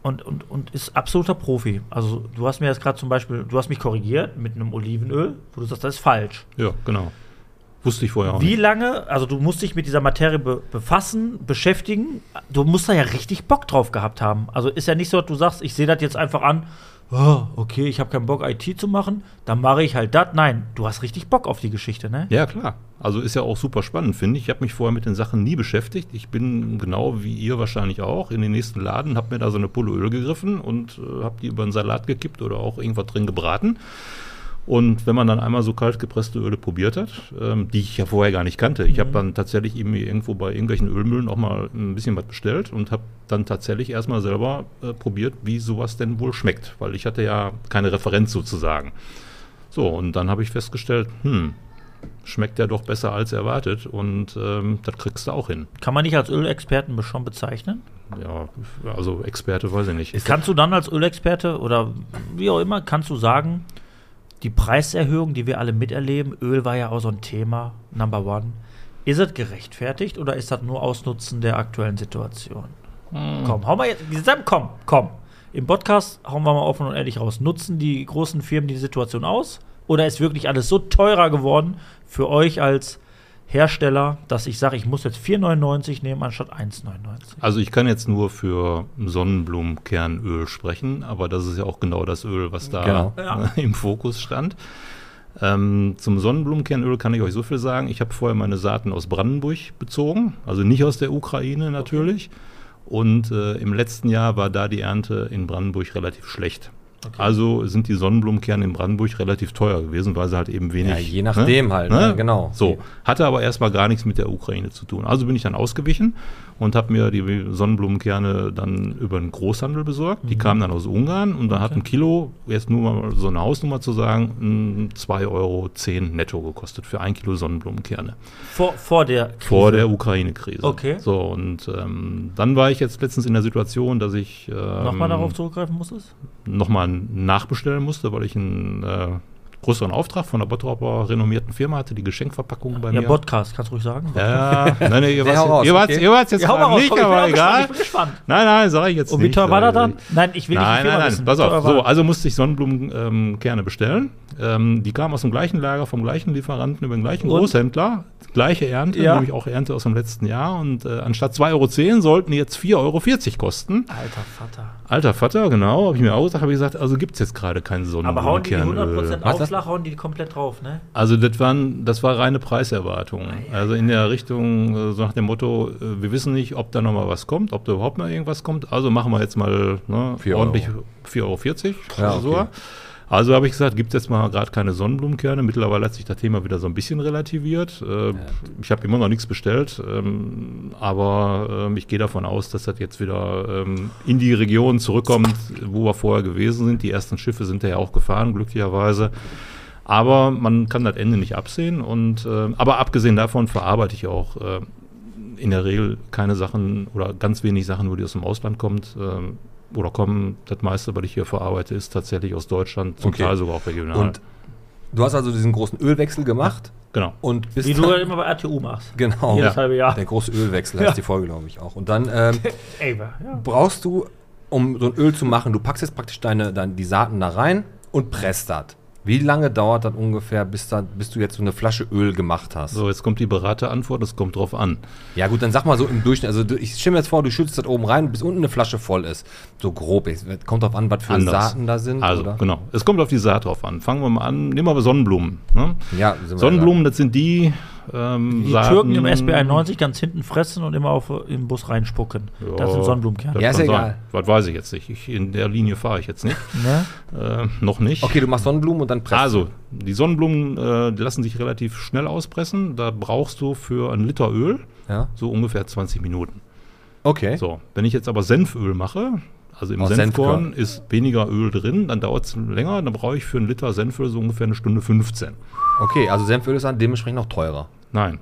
und, und, und ist absoluter Profi. Also du hast mir jetzt gerade zum Beispiel, du hast mich korrigiert mit einem Olivenöl, wo du sagst, das ist falsch. Ja, genau. Wusste ich vorher auch Wie nicht. lange, also du musst dich mit dieser Materie be befassen, beschäftigen, du musst da ja richtig Bock drauf gehabt haben. Also ist ja nicht so, dass du sagst, ich sehe das jetzt einfach an, oh, okay, ich habe keinen Bock IT zu machen, dann mache ich halt das. Nein, du hast richtig Bock auf die Geschichte, ne? Ja, klar. Also ist ja auch super spannend, finde ich. Ich habe mich vorher mit den Sachen nie beschäftigt. Ich bin genau wie ihr wahrscheinlich auch in den nächsten Laden, habe mir da so eine Pulle Öl gegriffen und äh, habe die über einen Salat gekippt oder auch irgendwas drin gebraten. Und wenn man dann einmal so kalt gepresste Öle probiert hat, ähm, die ich ja vorher gar nicht kannte, ich habe dann tatsächlich eben irgendwo bei irgendwelchen Ölmühlen auch mal ein bisschen was bestellt und habe dann tatsächlich erstmal selber äh, probiert, wie sowas denn wohl schmeckt, weil ich hatte ja keine Referenz sozusagen. So, und dann habe ich festgestellt, hm, schmeckt ja doch besser als erwartet und ähm, das kriegst du auch hin. Kann man nicht als Ölexperten schon bezeichnen? Ja, also Experte weiß ich nicht. Kannst du dann als Ölexperte oder wie auch immer, kannst du sagen, die Preiserhöhung, die wir alle miterleben, Öl war ja auch so ein Thema, Number One. Ist es gerechtfertigt oder ist das nur Ausnutzen der aktuellen Situation? Komm, hau mal jetzt, komm, komm. Im Podcast hauen wir mal offen und ehrlich raus. Nutzen die großen Firmen die Situation aus? Oder ist wirklich alles so teurer geworden für euch als Hersteller, dass ich sage, ich muss jetzt 4,99 nehmen anstatt 1,99? Also ich kann jetzt nur für Sonnenblumenkernöl sprechen, aber das ist ja auch genau das Öl, was da Genau. Ja. im Fokus stand. Ähm, zum Sonnenblumenkernöl kann ich euch so viel sagen. Ich habe vorher meine Saaten aus Brandenburg bezogen, also nicht aus der Ukraine natürlich. Und äh, im letzten Jahr war da die Ernte in Brandenburg relativ schlecht. Also sind die Sonnenblumenkerne in Brandenburg relativ teuer gewesen, weil sie halt eben wenig. Ja, je nachdem halt, ne? Genau. So, hatte aber erstmal gar nichts mit der Ukraine zu tun. Also bin ich dann ausgewichen und habe mir die Sonnenblumenkerne dann über den Großhandel besorgt. Mhm. Die kamen dann aus Ungarn und da hat ein Kilo, jetzt nur mal so eine Hausnummer zu sagen, 2,10 Euro netto gekostet für ein Kilo Sonnenblumenkerne. Vor, vor der Krise. Vor der Ukraine-Krise. Okay. So, und ähm, dann war ich jetzt letztens in der Situation, dass ich ähm, Nochmal darauf zurückgreifen musstest? nochmal nachbestellen musste, weil ich einen äh, größeren Auftrag von einer Bottroper renommierten Firma hatte, die Geschenkverpackung bei Ja, mir. Podcast, kannst du ruhig sagen. Ja, nein, nee, ihr raus, ihr wart's- okay. ihr wart's jetzt Ja, raus, nicht, aber auch gespannt, egal. ich bin gespannt. Nein, nein, sage ich jetzt Und wie teuer war äh, das dann? Nein, ich will nein, nicht nein, nein, wissen. pass auf. So, also musste ich Sonnenblumenkerne ähm, bestellen. Ähm, die kamen aus dem gleichen Lager, vom gleichen Lieferanten, über den gleichen Und? Großhändler. Gleiche Ernte, Ja. nämlich auch Ernte aus dem letzten Jahr. Und äh, anstatt 2,10 Euro sollten die jetzt 4,40 Euro kosten. Alter Vater. Alter Vater, genau, habe ich mir ausgedacht, habe ich gesagt, also gibt es jetzt gerade keinen Aber hauen die die Sonnenblumenkernöl. 100% Was das? Aufschlag, hauen die komplett drauf, ne? Also das waren, das war reine Preiserwartung. Also in der Richtung, äh, so nach dem Motto, äh, wir wissen nicht, ob da noch mal was kommt, ob da überhaupt mal irgendwas kommt. Also machen wir jetzt mal ne, Vier ordentlich Euro. 4,40 Euro. Ja, oder so. Also habe ich gesagt, gibt es jetzt mal gerade keine Sonnenblumenkerne. Mittlerweile hat sich das Thema wieder so ein bisschen relativiert. Äh, Ich habe immer noch nichts bestellt, ähm, aber ähm, ich gehe davon aus, dass das jetzt wieder ähm, in die Region zurückkommt, wo wir vorher gewesen sind. Die ersten Schiffe sind da ja auch gefahren, glücklicherweise. Aber man kann das Ende nicht absehen. Und, äh, aber abgesehen davon verarbeite ich auch äh, in der Regel keine Sachen oder ganz wenig Sachen, wo die aus dem Ausland kommt. ähm, oder kommen, das meiste, was ich hier verarbeite, ist tatsächlich aus Deutschland, zum Okay. Teil sogar auch regional. Und du hast also diesen großen Ölwechsel gemacht genau. und bist Wie du dann- ja immer bei RTU machst. genau Jedes halbe Jahr. der große Ölwechsel heißt Ja. die Folge glaube ich auch. Und dann ähm, Ey, ja. brauchst du, um so ein Öl zu machen, du packst jetzt praktisch deine, deine die Saaten da rein und presst das. Wie lange dauert das ungefähr, bis, da, bis du jetzt so eine Flasche Öl gemacht hast? So, jetzt kommt die Beraterantwort, das kommt drauf an. Ja gut, dann sag mal so im Durchschnitt. Also ich stelle mir jetzt vor, du schützt das oben rein, bis unten eine Flasche voll ist. So grob. Es kommt drauf an, was für Anders. Saaten da sind. Also, oder? genau. Es kommt auf die Saat drauf an. Fangen wir mal an. Nehmen wir aber Sonnenblumen. Ne? Ja, Sonnenblumen, das sind die ähm, Die Saaten- Türken im SB 91 ganz hinten fressen und immer auf äh, im Bus reinspucken. das sind Sonnenblumenkerne. Ja, ist egal. sein. Was weiß ich jetzt nicht. Ich, in der Linie fahre ich jetzt nicht. Ne? äh, noch nicht. Okay, du machst Sonnenblumen und dann presst Also, die Sonnenblumen äh, die lassen sich relativ schnell auspressen. Da brauchst du für einen Liter Öl. Ja. so ungefähr 20 Minuten. Okay. So, wenn ich jetzt aber Senföl mache, also im Aus Senfkorn Senfkorn. ist weniger Öl drin, dann dauert es länger, dann brauche ich für einen Liter Senföl so ungefähr eine Stunde 15. Okay, also Senföl ist dann dementsprechend auch teurer. Nein,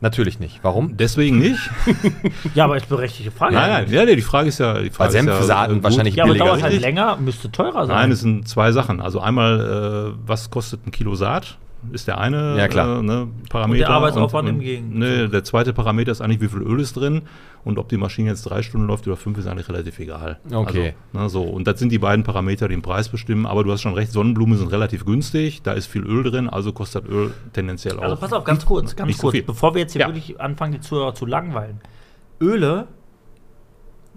Natürlich nicht. Warum? deswegen nicht. Ja, aber ist berechtigte Frage. nein, nein, ja, nee, die Frage ist ja. Die Frage ist ja, Senfsaaten gut. wahrscheinlich Ja, aber billiger. dauert halt länger, müsste teurer sein. Nein, es sind zwei Sachen. Also einmal, äh, was kostet ein Kilo Saat? Ist der eine Ja, klar. Äh, ne, Parameter. Arbeitsaufwand im und, Gegenzug. Ne, der zweite Parameter ist eigentlich, wie viel Öl ist drin und ob die Maschine jetzt drei Stunden läuft oder fünf, ist eigentlich relativ egal. Okay. Also, ne, so. Und das sind die beiden Parameter, die den Preis bestimmen. Aber du hast schon recht, Sonnenblumen sind relativ günstig, da ist viel Öl drin, also kostet Öl tendenziell Also auch. pass auf, ganz kurz, ganz nicht so kurz, viel. bevor wir jetzt hier Ja. wirklich anfangen, die Zuhörer zu langweilen. Öle,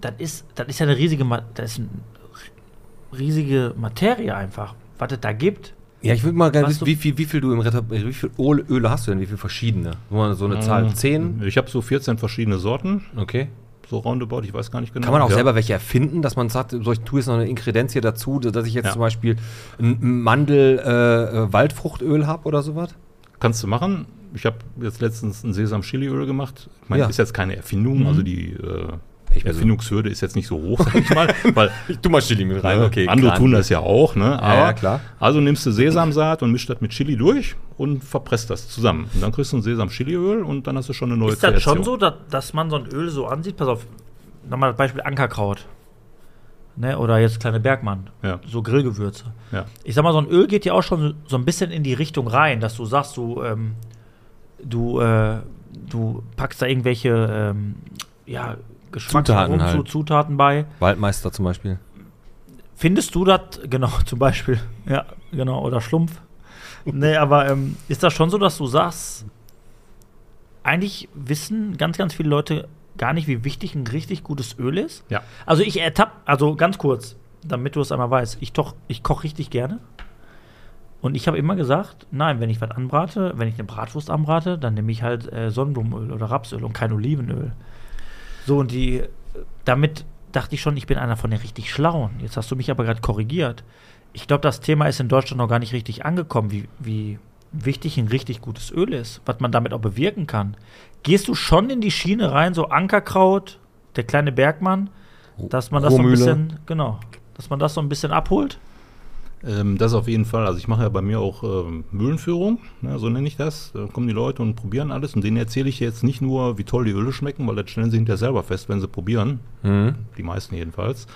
das ist, das ist ja eine riesige, das ist eine riesige Materie einfach, was es da gibt. Ja, ich würde mal gerne wissen, wie viel, wie viel du im Retter, wie viel Öl- Öle hast du denn? Wie viele verschiedene? Nur so eine Zahl? Mhm. Zehn? Ich habe so 14 verschiedene Sorten, Okay. so roundabout, ich weiß gar nicht genau. Kann man auch Ja. selber welche erfinden, dass man sagt, so, ich tue jetzt noch eine Inkredenz hier dazu, dass ich jetzt Ja. zum Beispiel ein Mandel-Waldfruchtöl habe oder sowas? Kannst du machen. Ich habe jetzt letztens ein Sesam-Chili-Öl gemacht. Ich meine, Ja. ist jetzt keine Erfindung, also die äh, Ich bin so- Erfindungshürde ist jetzt nicht so hoch, sag ich mal, weil Ich tu mal Chili mit rein, äh, okay. andere klar. tun das ja auch, ne? Aber, ja, klar. Also nimmst du Sesamsaat und mischst das mit Chili durch und verpresst das zusammen. Und dann kriegst du ein Sesam-Chili-Öl und dann hast du schon eine neue Ist das schon so, dass, dass man so ein Öl so ansieht? Pass auf, nochmal das Beispiel Ankerkraut. Ne? Oder jetzt kleine Bergmann. Ja. So Grillgewürze. Ja. Ich sag mal, so ein Öl geht ja auch schon so, so ein bisschen in die Richtung rein, dass du sagst, du, ähm, du, äh, du packst da irgendwelche ähm, ja, Geschmacksaromen Zutaten zu, halt. Zutaten bei. Waldmeister zum Beispiel. Findest du das, genau, zum Beispiel, ja, genau, oder Schlumpf. nee, aber ähm, ist das schon so, dass du sagst, eigentlich wissen ganz, ganz viele Leute gar nicht, wie wichtig ein richtig gutes Öl ist. Ja. Also ich ertapp, also ganz kurz, damit du es einmal weißt, ich, doch, ich koche richtig gerne. Und ich habe immer gesagt, nein, wenn ich was anbrate, wenn ich eine Bratwurst anbrate, dann nehme ich halt äh, Sonnenblumenöl oder Rapsöl und kein Olivenöl. So, und die, damit dachte ich schon, ich bin einer von den richtig Schlauen. Jetzt hast du mich aber gerade korrigiert. Ich glaube, das Thema ist in Deutschland noch gar nicht richtig angekommen, wie, wie wichtig ein richtig gutes Öl ist, was man damit auch bewirken kann. Gehst du schon in die Schiene rein, so Ankerkraut, der kleine Bergmann, dass man das so ein bisschen, genau, dass man das so ein bisschen abholt? Ähm, das auf jeden Fall. Also ich mache ja bei mir auch ähm, Mühlenführung, ne, so nenne ich das. Da kommen die Leute und probieren alles. Und denen erzähle ich jetzt nicht nur, wie toll die Öle schmecken, weil das stellen sie hinterher selber fest, wenn sie probieren. Mhm. Die meisten jedenfalls.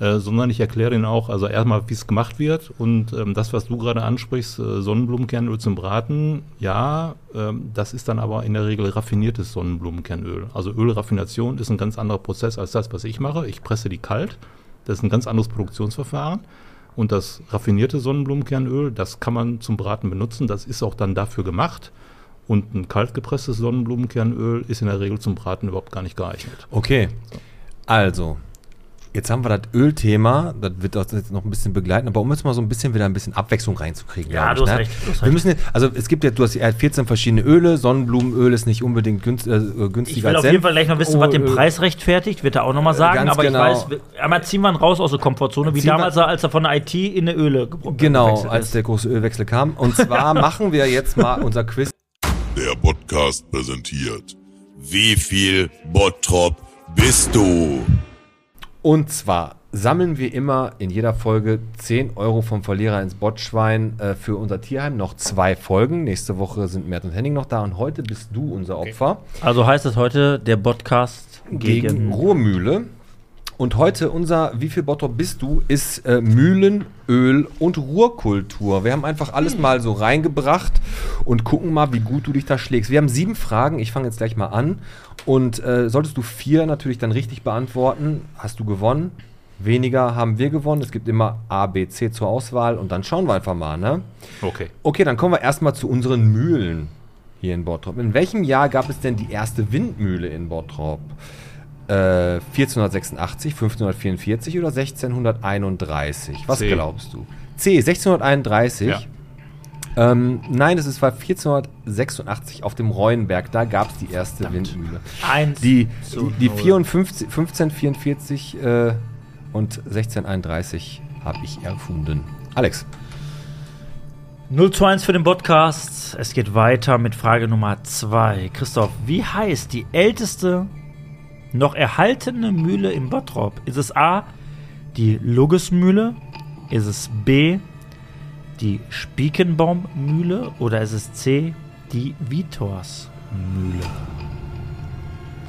Äh, sondern ich erkläre ihnen auch, also erstmal, wie es gemacht wird. Und ähm, das, was du gerade ansprichst, äh, Sonnenblumenkernöl zum Braten, ja, ähm, das ist dann aber in der Regel raffiniertes Sonnenblumenkernöl. Also Ölraffination ist ein ganz anderer Prozess als das, was ich mache. Ich presse die kalt. Das ist ein ganz anderes Produktionsverfahren. Und das raffinierte Sonnenblumenkernöl, das kann man zum Braten benutzen. Das ist auch dann dafür gemacht. Und ein kaltgepresstes Sonnenblumenkernöl ist in der Regel zum Braten überhaupt gar nicht geeignet. Okay. Also, jetzt haben wir das Ölthema, das wird uns jetzt noch ein bisschen begleiten, aber um jetzt mal so ein bisschen wieder ein bisschen Abwechslung reinzukriegen. Ja, du ich, hast ne? recht, du hast Wir recht. müssen jetzt, also es gibt ja, du hast ja 14 verschiedene Öle, Sonnenblumenöl ist nicht unbedingt günst, äh, günstiger Ich will auf jeden Fall gleich noch wissen, was den Oh, äh, Preis rechtfertigt, wird er auch noch mal sagen, ganz aber genau. ich weiß, einmal ziehen wir ihn raus aus der Komfortzone, wie damals, als er von der IT in eine Öle ge- Genau, als der große Ölwechsel kam. Und zwar machen wir jetzt mal unser Quiz. Der Podcast präsentiert. Wie viel Bottrop bist du? Und zwar sammeln wir immer in jeder Folge 10 Euro vom Verlierer ins Botschwein äh, für unser Tierheim. Noch zwei Folgen. Nächste Woche sind Mert und Henning noch da und heute bist du unser Opfer Also heißt es heute der Podcast gegen, gegen, Ruhrmühle. Und heute unser Wie viel Bottrop bist du ist äh, Mühlen, Öl und Ruhrkultur. Wir haben einfach alles mal so reingebracht und gucken mal, wie gut du dich da schlägst. Wir haben sieben Fragen. Ich fange jetzt gleich mal an. Und äh, solltest du vier natürlich dann richtig beantworten, hast du gewonnen. Weniger haben wir gewonnen. Es gibt immer A, B, C zur Auswahl und dann schauen wir einfach mal, ne? Okay. Okay, dann kommen wir erstmal zu unseren Mühlen hier in Bottrop. In welchem Jahr gab es denn die erste Windmühle in Bottrop? Äh, 1486, 1544 oder 1631? Was C. glaubst du? C, 1631. Ja. Ähm, nein, es ist- war 1486 auf dem Reuenberg. Da gab es die erste Windmühle. eins Die, die, die null. 54, 1544 äh, und 1631 habe ich erfunden. Alex. 0 zu 1 für den Podcast. Es geht weiter mit Frage Nummer 2. Christoph, wie heißt die älteste noch erhaltene Mühle in Bottrop? Ist es A, die Luggesmühle? Ist es B, die Spiekenbaummühle? Oder ist es C, die Vitorsmühle?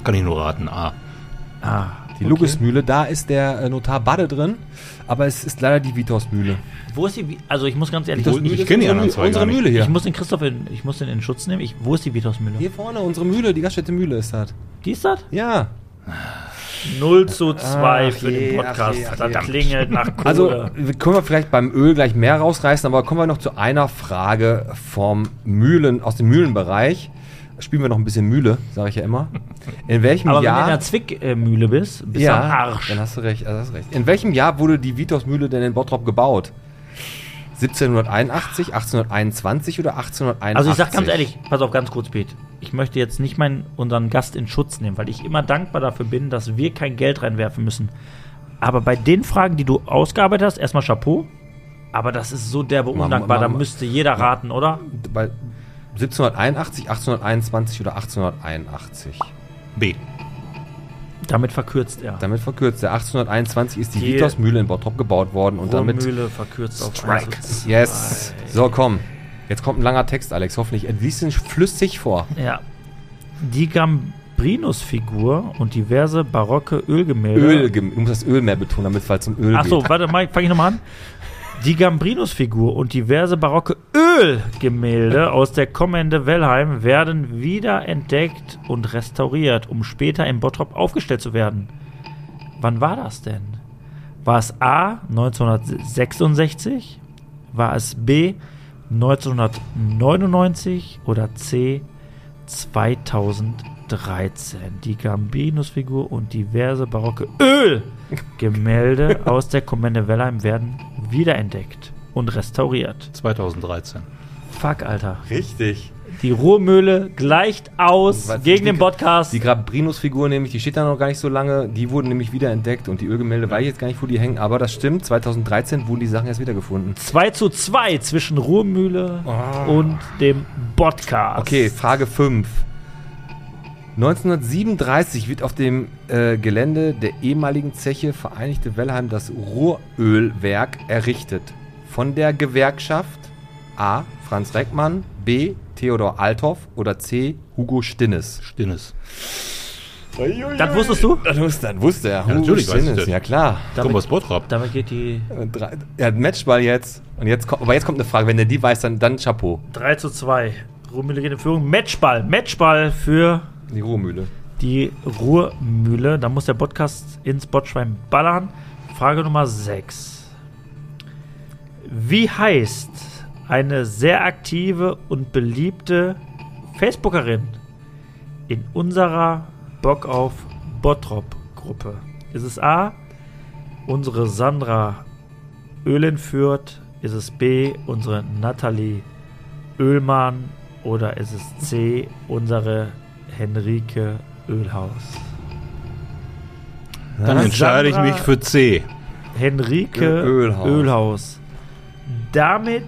Kann ich nur raten. A. Ah, Die Lugismühle, da ist der äh, Notar Bade drin, aber es ist leider die Vitorsmühle. Wo ist die? Also ich muss ganz ehrlich, ich ist kenn die unsere, anderen Mühle- zwei unsere. Mühle hier. ich muss den Christoph in, ich muss den in Schutz nehmen. Ich, wo ist die Vitorsmühle? hier vorne, unsere Mühle, die Gaststätte Mühle ist das. Die ist das? Ja. 0 zu 2 Ach für je, den Podcast. je, das klingelt nach Kohle. Also können wir vielleicht beim Öl gleich mehr rausreißen, aber kommen wir noch zu einer Frage vom Mühlen, aus dem Mühlenbereich. Spielen wir noch ein bisschen Mühle, sage ich ja immer. In welchem Aber wenn du in Jahr. der Zwickmühle bist, bist ja, du am Arsch. dann hast du recht, also hast recht. In welchem Jahr wurde die Vitorsmühle denn in Bottrop gebaut? 1781, 1821 oder 1881? Also ich sag ganz ehrlich, pass auf ganz kurz, Pete. Ich möchte jetzt nicht meinen, unseren Gast in Schutz nehmen, weil ich immer dankbar dafür bin, dass wir kein Geld reinwerfen müssen. Aber bei den Fragen, die du ausgearbeitet hast, erstmal Chapeau. Aber das ist so derbe undankbar, da müsste jeder raten, oder? Bei 1781, 1821 oder 1881? B. Damit verkürzt er. Damit verkürzt er. 1821 ist die, Die Vitorsmühle in Bottrop gebaut worden und damit. Mühle verkürzt auf Strike. 1 zu Yes. 2. So, komm. Jetzt kommt ein langer Text, Alex. Hoffentlich. Er liest ihn flüssig vor. Ja. Die Gambrinus-Figur und diverse barocke Ölgemälde. Öl, du musst das Öl mehr betonen, damit es halt zum Öl Achso, geht. warte mal, fange ich nochmal an. Die Gambrinus-Figur und diverse barocke Ölgemälde aus der Kommende Wellheim werden wiederentdeckt und restauriert, um später in Bottrop aufgestellt zu werden. Wann war das denn? War es A 1966? War es B 1999 oder C 2013 die Gambinus-Figur und diverse barocke Ölgemälde aus der Kommende Wellheim werden wiederentdeckt und restauriert. 2013. Fuck, Alter. Richtig. Die Ruhrmühle gleicht aus Was- gegen die- den Podcast. Die Grabrinus-Figur nämlich, die steht da noch gar nicht so lange, die wurden nämlich wieder entdeckt und die Ölgemälde weiß ich jetzt gar nicht, wo die hängen, aber das stimmt, 2013 wurden die Sachen erst wiedergefunden. 2 zu 2 zwischen Ruhrmühle und dem Podcast. Okay, Frage 5. 1937 wird auf dem äh, Gelände der ehemaligen Zeche Vereinigte Wellheim das Ruhrölwerk errichtet. Von der Gewerkschaft A. Franz Reckmann, B. Theodor Althoff oder C. Hugo Stinnes. Stinnes. Das wusstest du? Das wusste, das wusste er. Hugo natürlich Stinnes, ja klar. Komm aus Bottrop. Damit geht die Er hat Matchball jetzt. Und jetzt kommt, aber jetzt kommt eine Frage. Wenn der die weiß, dann, dann Chapeau. 3 zu 2. Ruhrmühle geht in Führung. Matchball. Matchball für Die Ruhrmühle. die Ruhrmühle. Da muss der Podcast ins Botschwein ballern. Frage Nummer 6. Wie heißt eine sehr aktive und beliebte Facebookerin in unserer Bock auf Bottrop-Gruppe? Ist es A, unsere Sandra Öhlenfürth? Ist es B, unsere Nathalie Oehlmann? Oder ist es C, unsere Henrike Ölhaus? Dann entscheide ich Sandra- mich für C. Henrike Ölhaus. Ölhaus. Damit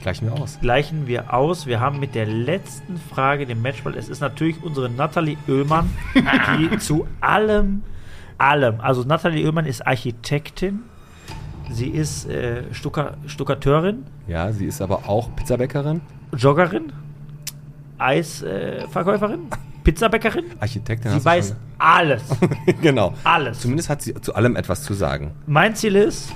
Gleichen wir aus. gleichen wir aus. Wir haben mit der letzten Frage den Matchball. Es ist natürlich unsere Nathalie Oehlmann, die zu allem, allem, also Nathalie Oehlmann ist Architektin. Sie ist äh, Stuckateurin, Ja, sie ist aber auch Pizzabäckerin, Joggerin, Eisverkäuferin, äh, Pizzabäckerin. Architektin. Sie weiß alles. genau. Alles. Zumindest hat sie zu allem etwas zu sagen. Mein Ziel ist,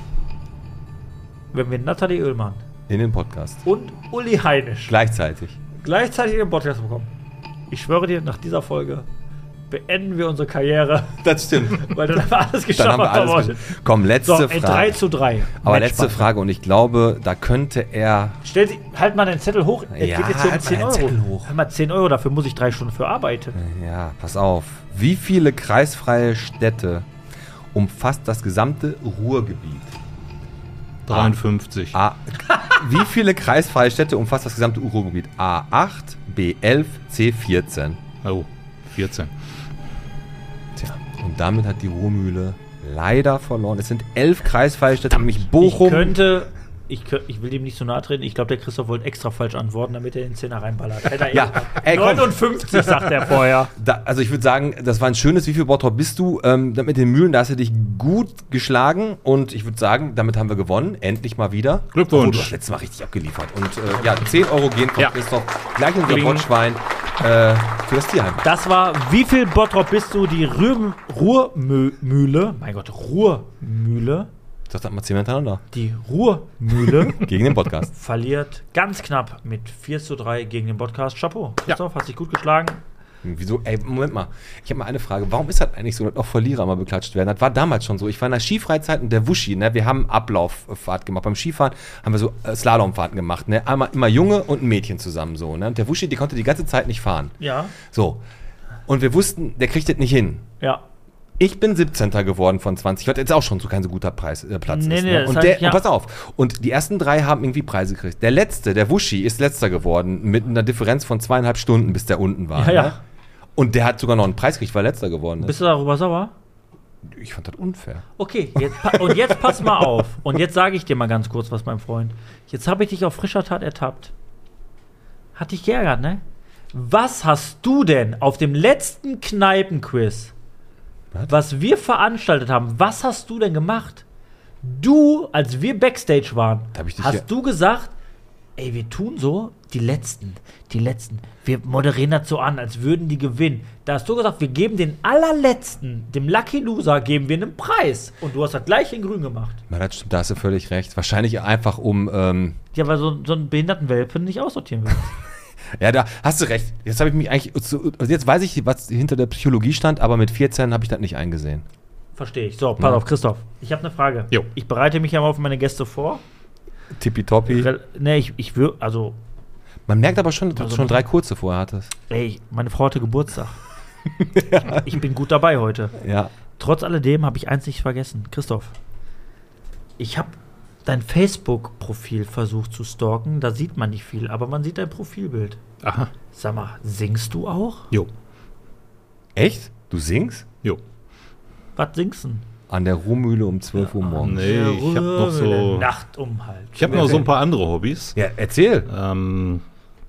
wenn wir Nathalie Oehlmann In den Podcast. und Uli Heinisch Gleichzeitig. gleichzeitig in den Podcast bekommen. Ich schwöre dir, nach dieser Folge beenden wir unsere Karriere, Das stimmt. weil dann haben wir alles geschafft, Dann haben wir alles. Komm, letzte So, ey, 3 Frage. zu 3. Aber letzte Frage und ich glaube, da könnte er. Stell Sie, halt mal den Zettel hoch. Es Ja, geht jetzt hier um halt mal 10 den Euro. Zettel hoch. Hör mal, 10 Euro, dafür muss ich drei Stunden für arbeiten. Ja, pass auf. Wie viele kreisfreie Städte umfasst das gesamte Ruhrgebiet? 53. A. Wie viele kreisfreie Städte umfasst das gesamte Ruhrgebiet? A8, B11, C14. Oh, 14. Und damit hat die Ruhrmühle leider verloren. Es sind elf kreisfreie Städte, nämlich Bochum. Ich könnte. Ich, ich will dem nicht so nahe treten. Ich glaube, der Christoph wollte extra falsch antworten, damit er den Zehner reinballert. Hätte er Ja, ey, komm. 59, sagt er vorher. Da, also ich würde sagen, das war ein schönes, wie viel Bottrop bist du? Ähm, mit den Mühlen, da hast du dich gut geschlagen und ich würde sagen, damit haben wir gewonnen. Endlich mal wieder. Glückwunsch. Obwohl, Du hast letztes Mal richtig abgeliefert. Und äh, ja, 10 Euro gehen von Ja. Christoph gleich in unser. Botschwein äh, für das Tierheim. Das war, wie viel Bottrop bist du? Die Ruhr- Ruhrmühle. Mein Gott, Ruhrmühle. Das hat mal 10 hintereinander. Die Ruhrmühle Gegen den Podcast. verliert ganz knapp mit 4 zu 3 gegen den Podcast. Chapeau. Christoph, hast dich gut geschlagen. Wieso? Ey, Moment mal. Ich habe mal eine Frage. Warum ist das eigentlich so, dass auch Verlierer mal beklatscht werden? Das war damals schon so. Ich war in der Skifreizeit und der Wuschi, ne? Wir haben Ablauffahrt gemacht. Beim Skifahren haben wir so äh, Slalomfahrten gemacht, ne? Einmal immer Junge und ein Mädchen zusammen so, ne? Und der Wuschi, die konnte die ganze Zeit nicht fahren. Ja. So. Und wir wussten, der kriegt das nicht hin. Ja. Ich bin 17. geworden von 20, was jetzt auch schon so kein so guter Preis, äh, Platz Nee, ist. nee, Ne? Und, der, ja. und pass auf, und die ersten drei haben irgendwie Preise gekriegt. Der letzte, der Wuschi, ist letzter geworden mit einer Differenz von zweieinhalb Stunden, bis der unten war. Ja, ja. Ne? Und der hat sogar noch einen Preis gekriegt, weil er letzter geworden ist. Bist du darüber sauer? Ich fand das unfair. Okay, jetzt, und jetzt pass mal auf. Und jetzt sage ich dir mal ganz kurz was, mein Freund. Jetzt habe ich dich auf frischer Tat ertappt. Hat dich geärgert, ne? Was hast du denn auf dem letzten Kneipenquiz, Was? was wir veranstaltet haben, was hast du denn gemacht? Du, als wir Backstage waren, ja- hast du gesagt, ey, wir tun so, die Letzten, die Letzten, wir moderieren das so an, als würden die gewinnen. Da hast du gesagt, wir geben den allerletzten, dem Lucky Loser, geben wir einen Preis. Und du hast das gleich in grün gemacht. Na, das stimmt, da hast du völlig recht. Wahrscheinlich einfach um, ähm, Ja, weil so, so einen behinderten Welpen nicht aussortieren will. ja, da hast du recht. Jetzt habe ich mich eigentlich, also jetzt weiß ich, was hinter der Psychologie stand, aber mit 14 habe ich das nicht eingesehen. Verstehe ich. So, pass Ja. auf, Christoph. Ich habe eine Frage. Jo. Ich bereite mich ja mal auf meine Gäste vor. Tippitoppi. Ne, ich, ich würde, also, Man merkt aber schon, dass du Also schon noch- drei kurze vorher hattest. Ey, meine Frau hatte Geburtstag. Ich bin gut dabei heute. Ja. Trotz alledem habe ich eins nicht vergessen. Christoph, ich habe dein Facebook-Profil versucht zu stalken. Da sieht man nicht viel, aber man sieht dein Profilbild. Aha. Sag mal, singst du auch? Jo. Echt? Du singst? Jo. Was singst du? denn? An der Ruhmühle um 12 Uhr morgens. Nee, ich habe noch so. Nacht um halb. Ich habe noch so ein paar andere Hobbys, Ja, erzähl. ähm,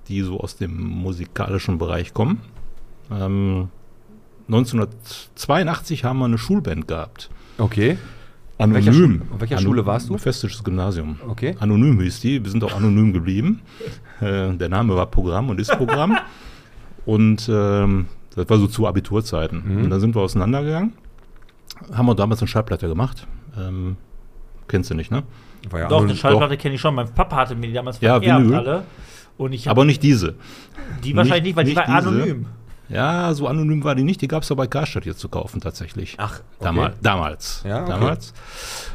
die so aus dem musikalischen Bereich kommen. Ähm, 1982 haben wir eine Schulband gehabt. Okay. Anonym. welcher Schule- an welcher Schule warst du? Festisches Gymnasium. Okay. Anonym hieß die. Wir sind auch anonym geblieben. Äh, der Name war Programm und ist Programm. und ähm, das war so zu Abiturzeiten. Mhm. Und dann sind wir auseinandergegangen. Haben wir damals eine Schallplatte gemacht. Ähm, kennst du nicht, ne? War ja Doch, eine Schallplatte kenne ich schon. Mein Papa hatte mir die damals Ja, vererbt Vinyl. alle. Und ich Aber nicht diese. die wahrscheinlich nicht, weil die nicht war diese. anonym. Ja, so anonym war die nicht. Die gab es aber bei Karstadt hier zu kaufen tatsächlich. Ach, okay. Damals. damals. Ja, okay. damals.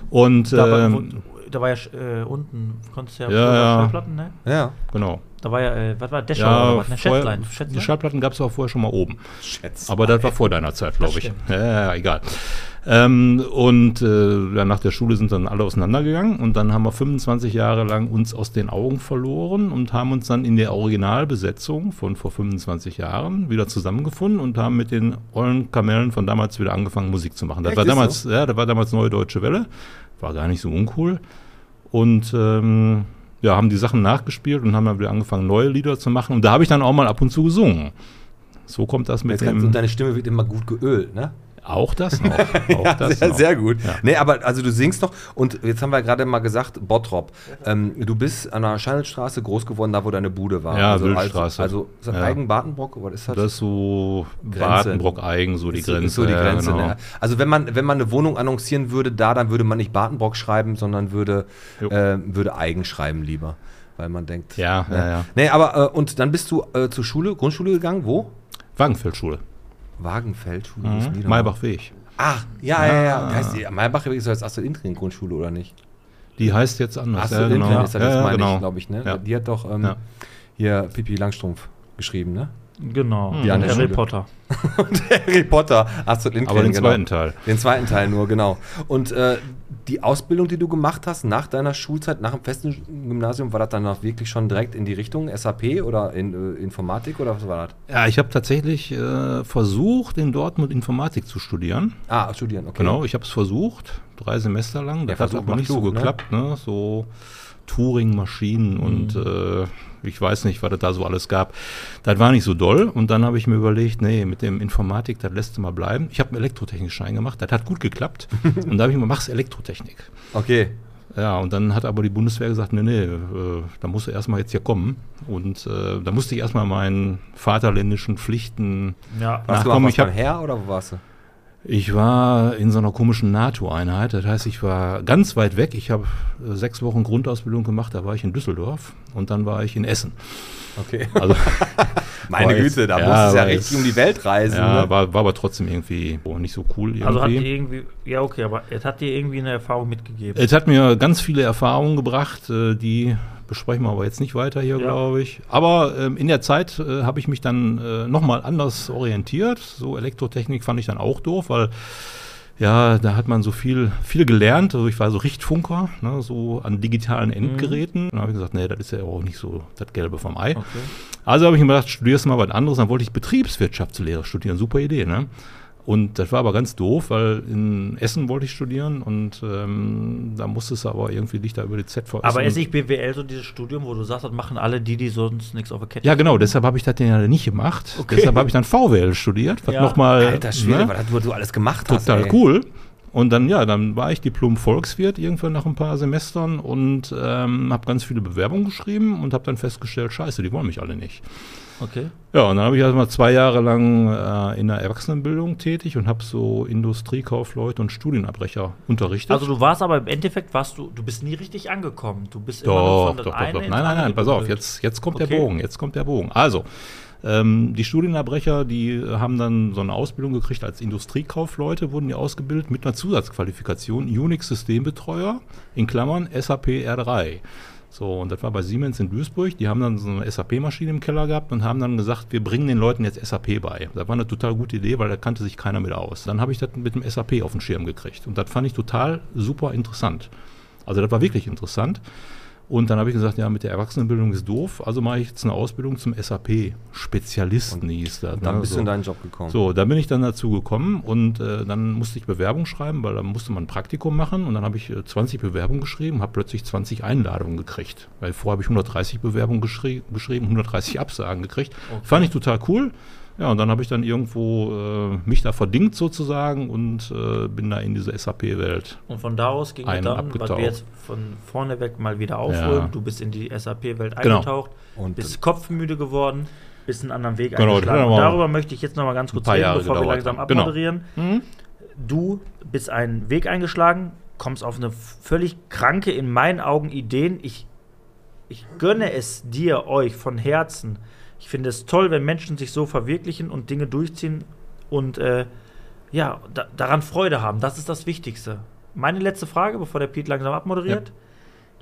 Und Da, war- ähm, wo- da war ja äh, unten, konntest du ja, Ja, ja. Schallplatten, ne? Ja. genau. Da war ja, äh, was war Dashau Ja, oder was? Ne? Schätzlein. die Schätzlein? Schallplatten gab es auch vorher schon mal oben. Schätz. Aber das war vor deiner Zeit, glaube ich. Ja, ja, ja, egal. Ähm, und äh, nach der Schule sind dann alle auseinandergegangen und dann haben wir 25 Jahre lang uns aus den Augen verloren und haben uns dann in der Originalbesetzung von vor 25 Jahren wieder zusammengefunden und haben mit den ollen Kamellen von damals wieder angefangen, Musik zu machen. Das Echt, war damals, ja, das war damals Neue Deutsche Welle. War gar nicht so uncool. Und ähm, ja, haben die Sachen nachgespielt und haben dann wieder angefangen, neue Lieder zu machen. Und da habe ich dann auch mal ab und zu gesungen. So kommt das mit Jetzt dem. und deine Stimme wird immer gut geölt, ne? Auch das noch. Auch das sehr, noch. sehr gut. Ja. Nee, aber also du singst noch und jetzt haben wir gerade mal gesagt, Bottrop. Ähm, du bist an der Scheinelstraße groß geworden, da wo deine Bude war. Ja, also, Wildstraße. Also, also ist das Ja. Eigen-Badenbrock oder ist das? Das ist so Grenze. Badenbrock-Eigen, so die ist- Grenze. Ist so die ja, Grenze, genau. ne? Also wenn man, wenn man eine Wohnung annoncieren würde, da, dann würde man nicht Badenbrock schreiben, sondern würde, äh, würde Eigen schreiben lieber. Weil man denkt. Ja, ne? ja, ja. Nee, aber äh, und dann bist du äh, zur Schule, Grundschule gegangen, wo? Wagenfeldschule. Wagenfeld, Schule. wo ist denn die Mhm. Maybach-Weg. Ach, ja, ja, ja. Heißt die, Maybach ist jetzt Astrid Lindgren Grundschule, oder nicht? Die heißt jetzt anders. Astrid ja, Lindgren genau. ist das ja, ja, meine genau. ich, glaube ich, ne? Ja. Die hat doch ähm, Ja. hier Pipi Langstrumpf geschrieben, ne? Genau. Die an der Harry. Potter. Harry Potter, Astrid Lindgren, Aber den genau. zweiten Teil. Den zweiten Teil nur, genau. Und äh, die Ausbildung, die du gemacht hast nach deiner Schulzeit, nach dem festen Gymnasium, war das dann auch wirklich schon direkt in die Richtung SAP oder in äh, Informatik oder was war das? Ja, ich habe tatsächlich äh, versucht, in Dortmund Informatik zu studieren. Ah, studieren, okay. Genau, ich habe es versucht, drei Semester lang. Das hat Versuch aber nicht so ne? geklappt, ne? So Turing-Maschinen und äh, ich weiß nicht, was es da so alles gab. Das war nicht so doll. Und dann habe ich mir überlegt, nee, mit dem Informatik, das lässt du mal bleiben. Ich habe einen Elektrotechnikschein gemacht, das hat gut geklappt. und da habe ich mir, mach's Elektrotechnik. Okay. Ja, und dann hat aber die Bundeswehr gesagt, nee, nee, äh, da musst du erstmal jetzt hier kommen. Und äh, da musste ich erstmal meinen vaterländischen Pflichten Ja. Warst du am Ich habe her oder wo warst du? Ich war in so einer komischen NATO-Einheit, das heißt, ich war ganz weit weg. Ich habe äh, sechs Wochen Grundausbildung gemacht, da war ich in Düsseldorf und dann war ich in Essen. Okay. Also, Meine War jetzt- Güte, da ja, musstest du ja richtig um die Welt reisen. ja, ne? war, war aber trotzdem irgendwie oh, nicht so cool. Irgendwie. Also hat dir irgendwie, ja okay, aber es hat dir irgendwie eine Erfahrung mitgegeben. es hat mir ganz viele Erfahrungen gebracht, äh, die besprechen wir aber jetzt nicht weiter hier, Ja. glaube ich. Aber ähm, in der Zeit äh, habe ich mich dann äh, nochmal anders orientiert. So Elektrotechnik fand ich dann auch doof, weil ja, da hat man so viel, viel gelernt. Also ich war so Richtfunker, ne, so an digitalen Endgeräten. Dann habe ich gesagt, nee, das ist ja auch nicht so das Gelbe vom Ei. Okay. Also habe ich mir gedacht, studierst mal was anderes. Dann wollte ich Betriebswirtschaftslehre studieren. Super Idee, ne? Und das war aber ganz doof, weil in Essen wollte ich studieren und ähm, da musstest du aber irgendwie dich da über die ZVS. Aber ist nicht BWL so dieses Studium, wo du sagst, das machen alle die, die sonst nichts auf der Kette Ja, genau, deshalb habe ich das ja nicht gemacht. Okay. Deshalb habe ich dann VWL studiert, was Ja. nochmal. Alter Schwede, ne, was du, du alles gemacht hast. total ey. cool. Und dann, ja, dann war ich Diplom-Volkswirt irgendwann nach ein paar Semestern und ähm, habe ganz viele Bewerbungen geschrieben und habe dann festgestellt, scheiße, die wollen mich alle nicht. Okay. Ja, und dann habe ich erst mal zwei Jahre lang äh, in der Erwachsenenbildung tätig und habe so Industriekaufleute und Studienabbrecher unterrichtet. Also du warst aber im Endeffekt, warst du, du bist nie richtig angekommen. Du bist immer nur doch, von doch, doch, doch. Nein, nein, andere nein, pass auf, jetzt, jetzt kommt Okay. der Bogen, jetzt kommt der Bogen. Also, ähm, die Studienabbrecher, die haben dann so eine Ausbildung gekriegt als Industriekaufleute, wurden die ausgebildet mit einer Zusatzqualifikation Unix-Systembetreuer, in Klammern SAP R3. So, und das war bei Siemens in Duisburg. Die haben dann so eine SAP-Maschine im Keller gehabt und haben dann gesagt, wir bringen den Leuten jetzt SAP bei. Das war eine total gute Idee, weil da kannte sich keiner mit aus. Dann habe ich das mit dem SAP auf den Schirm gekriegt. Und das fand ich total super interessant. Also das war wirklich interessant. Und dann habe ich gesagt, ja, mit der Erwachsenenbildung ist doof, also mache ich jetzt eine Ausbildung zum SAP-Spezialisten, hieß das. Und dann ne? bist so. du in deinen Job gekommen. So, da bin ich dann dazu gekommen und äh, dann musste ich Bewerbung schreiben, weil da musste man ein Praktikum machen und dann habe ich äh, 20 Bewerbungen geschrieben, habe plötzlich 20 Einladungen gekriegt, weil vorher habe ich 130 Bewerbungen geschri geschrieben, 130 Absagen gekriegt. Fand ich total cool. Ja, und dann habe ich dann irgendwo äh, mich da verdingt sozusagen und äh, bin da in diese SAP-Welt. Und von da aus ging es dann, was abgetaucht. wir jetzt von vorne weg mal wieder aufholen. Ja. Du bist in die SAP-Welt Genau. eingetaucht, Und bist kopfmüde geworden, bist einen anderen Weg Genau, eingeschlagen. aber darüber möchte ich jetzt noch mal ganz kurz reden, Jahre bevor wir langsam haben. Genau. abmoderieren. Du bist einen Weg eingeschlagen, kommst auf eine völlig kranke, in meinen Augen, Ideen. Ich, ich gönne es dir, euch von Herzen. Ich finde es toll, wenn Menschen sich so verwirklichen und Dinge durchziehen und äh, ja, da, daran Freude haben. Das ist das Wichtigste. Meine letzte Frage, bevor der Pete langsam abmoderiert.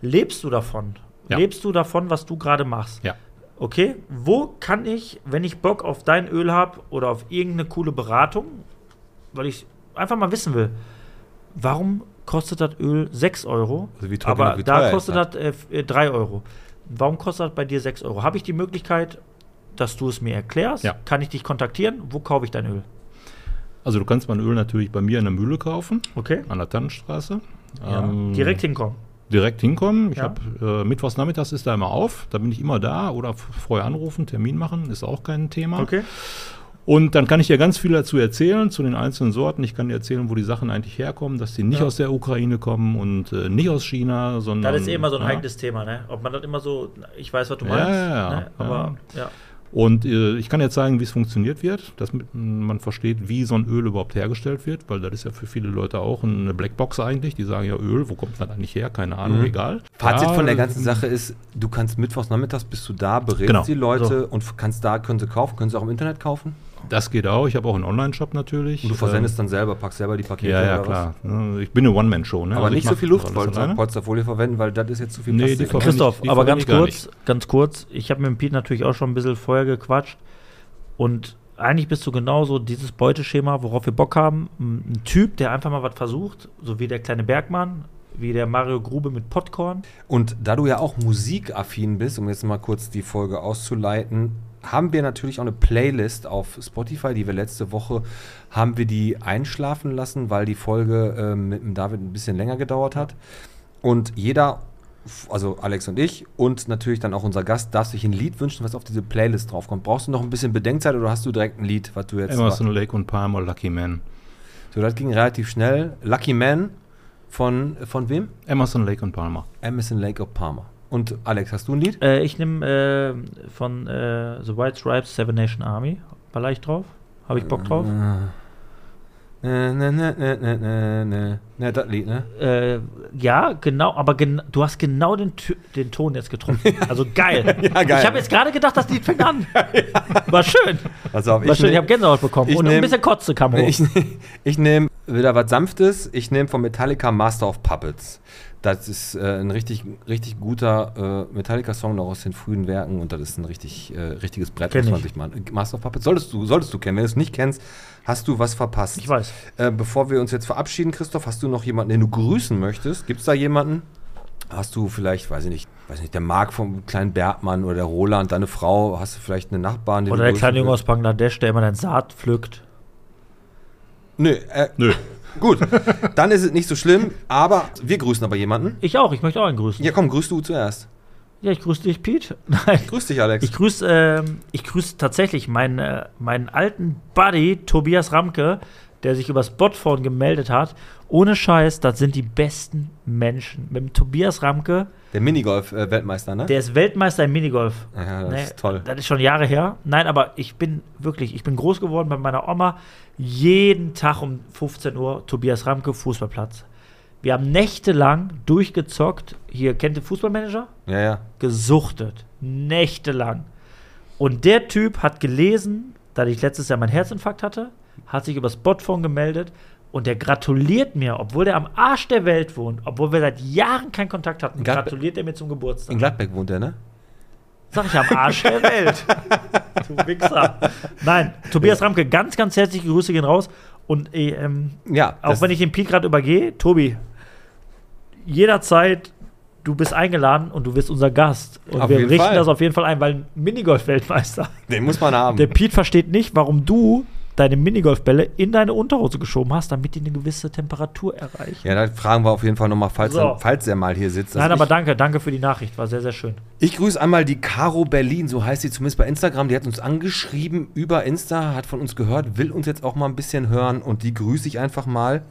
Lebst du davon? Ja. Lebst du davon, was du gerade machst? Ja. Okay, wo kann ich, wenn ich Bock auf dein Öl habe oder auf irgendeine coole Beratung, weil ich einfach mal wissen will, warum kostet das Öl 6 Euro, Also wie teuer- aber wie da kostet das? äh, f- äh, 3 Euro. Warum kostet das bei dir 6 Euro? Habe ich die Möglichkeit, dass du es mir erklärst? Ja. Kann ich dich kontaktieren? Wo kaufe ich dein Öl? Also du kannst mein Öl natürlich bei mir in der Mühle kaufen, Okay? an der Tannenstraße. Ja. Ähm, Direkt hinkommen. direkt hinkommen. Ich Ja. habe äh, mittwochs nachmittags ist da immer auf, da bin ich immer da oder vorher anrufen, Termin machen, ist auch kein Thema. Okay. Und dann kann ich dir ganz viel dazu erzählen, zu den einzelnen Sorten. Ich kann dir erzählen, wo die Sachen eigentlich herkommen, dass die nicht Ja. aus der Ukraine kommen und äh, nicht aus China, sondern. Das ist eh immer so ein ja. heikles Thema, ne? Ob man das immer so, ich weiß, was du meinst, ja, ja. ne? aber ja. Und äh, ich kann jetzt sagen, wie es funktioniert wird, dass man versteht, wie so ein Öl überhaupt hergestellt wird, weil das ist ja für viele Leute auch eine Blackbox eigentlich. Die sagen ja, Öl, wo kommt das eigentlich her? Keine Ahnung, Mhm. egal. Fazit Ja, von der ganzen Sache ist, du kannst mittwochs nachmittags bist du da, berätst Genau. die Leute So. und kannst da, können sie kaufen, können sie auch im Internet kaufen. Das geht auch. Ich habe auch einen Online-Shop natürlich. Und du versendest dann selber, packst selber die Ähm, Pakete Ja, ja, oder klar. Ne, Ich bin eine One-Man-Show. Ne? was? Aber Also ich nicht so viel alles Luftpolster alleine. Polsterfolie verwenden, weil das ist jetzt zu viel Nee, die Plastik. Christoph, die aber ganz kurz, ganz kurz, ich habe mit dem Pete natürlich auch schon ein bisschen vorher gequatscht und eigentlich bist du genauso dieses Beuteschema, worauf wir Bock haben. Ein ein Typ, der einfach mal was versucht, so wie der kleine Bergmann, wie der Mario Grube mit Popcorn. Und da du ja auch musikaffin bist, um jetzt mal kurz die Folge auszuleiten, haben wir natürlich auch eine Playlist auf Spotify, die wir letzte Woche haben wir die einschlafen lassen, weil die Folge ähm, mit dem David ein bisschen länger gedauert hat. Und jeder, also Alex und ich und natürlich dann auch unser Gast, darf sich ein Lied wünschen, was auf diese Playlist draufkommt. Brauchst du noch ein bisschen Bedenkzeit oder hast du direkt ein Lied, was du jetzt... Emerson, Lake und Palmer, Lucky Man. So, das ging relativ schnell. Lucky Man von, von wem? Emerson, Lake und Palmer. Emerson Lake of Palmer. Und Alex, hast du ein Lied? Äh, ich nehme äh, von äh, The White Stripes Seven Nation Army. War leicht drauf? Habe ich Bock drauf? Ne, ne, ne, ne, ne, ne, ne. Ne, das Lied, ne? Äh, ja, genau, aber gen du hast genau den, den Ton jetzt getroffen. Also geil. Ja, geil. Ich habe jetzt gerade gedacht, das Lied fängt an. War schön. Also War schön, ich habe Gänsehaut bekommen. ich Und nehm- ein bisschen Kotze kam hoch. ich, ich nehme wieder was Sanftes. Ich nehme von Metallica Master of Puppets. Das ist äh, ein richtig, richtig guter äh, Metallica-Song noch aus den frühen Werken und das ist ein richtig, äh, richtiges Brett, Kenn muss man ich. sich mal. Master of Puppets solltest du, solltest du kennen. Wenn du es nicht kennst, hast du was verpasst. Ich weiß. Äh, bevor wir uns jetzt verabschieden, Christoph, hast du noch jemanden, den du grüßen möchtest? Gibt es da jemanden? Hast du vielleicht, weiß ich nicht, weiß nicht, der Marc vom kleinen Bergmann oder der Roland, deine Frau, hast du vielleicht eine Nachbarn, den Oder du der kleine Junge aus? Bangladesch, der immer dein Saat pflückt. Nö, äh, Nö. Gut. Dann ist es nicht so schlimm, aber wir grüßen aber jemanden. Ich auch, ich möchte auch einen grüßen. Ja, komm, grüß du zuerst. Ja, ich grüße dich, Pete. Nein. Grüß dich, Alex. Ich grüße ähm, ich grüß tatsächlich meinen, äh, meinen alten Buddy Tobias Ramke, der sich übers Botphone gemeldet hat. Ohne Scheiß, das sind die besten Menschen. Mit dem Tobias Ramke, der Minigolf-Weltmeister, ne? der ist Weltmeister im Minigolf. ja, das Nee, ist toll. Das ist schon Jahre her. Nein, aber ich bin wirklich, ich bin groß geworden bei meiner Oma. Jeden Tag um 15 Uhr Tobias Ramke, Fußballplatz. Wir haben nächtelang durchgezockt. Hier, kennt ihr Fußballmanager? Ja, ja. Gesuchtet. Nächtelang. Und der Typ hat gelesen, da ich letztes Jahr meinen Herzinfarkt hatte, hat sich übers Botphone gemeldet, Und der gratuliert mir, obwohl der am Arsch der Welt wohnt, obwohl wir seit Jahren keinen Kontakt hatten, gratuliert er mir zum Geburtstag. In Gladbeck wohnt er, ne? Sag ich am Arsch der Welt. du Wichser. Nein, Tobias Ramke, ganz, ganz herzliche Grüße gehen raus. Und äh, ähm, Ja. auch wenn ich den Piet gerade übergehe, Tobi, jederzeit, du bist eingeladen und du wirst unser Gast. Und Auf wir richten Fall. das auf jeden Fall ein, weil ein Minigolf-Weltmeister. Den muss man haben. Der Piet versteht nicht, warum du deine Minigolfbälle in deine Unterhose geschoben hast, damit die eine gewisse Temperatur erreichen. ja, da fragen wir auf jeden Fall nochmal, falls, So. er- falls er mal hier sitzt. Nein, aber ich, danke, danke für die Nachricht, war sehr, sehr schön. Ich grüße einmal die Caro Berlin, so heißt sie zumindest bei Instagram. Die hat uns angeschrieben über Insta, hat von uns gehört, will uns jetzt auch mal ein bisschen hören und die grüße ich einfach mal.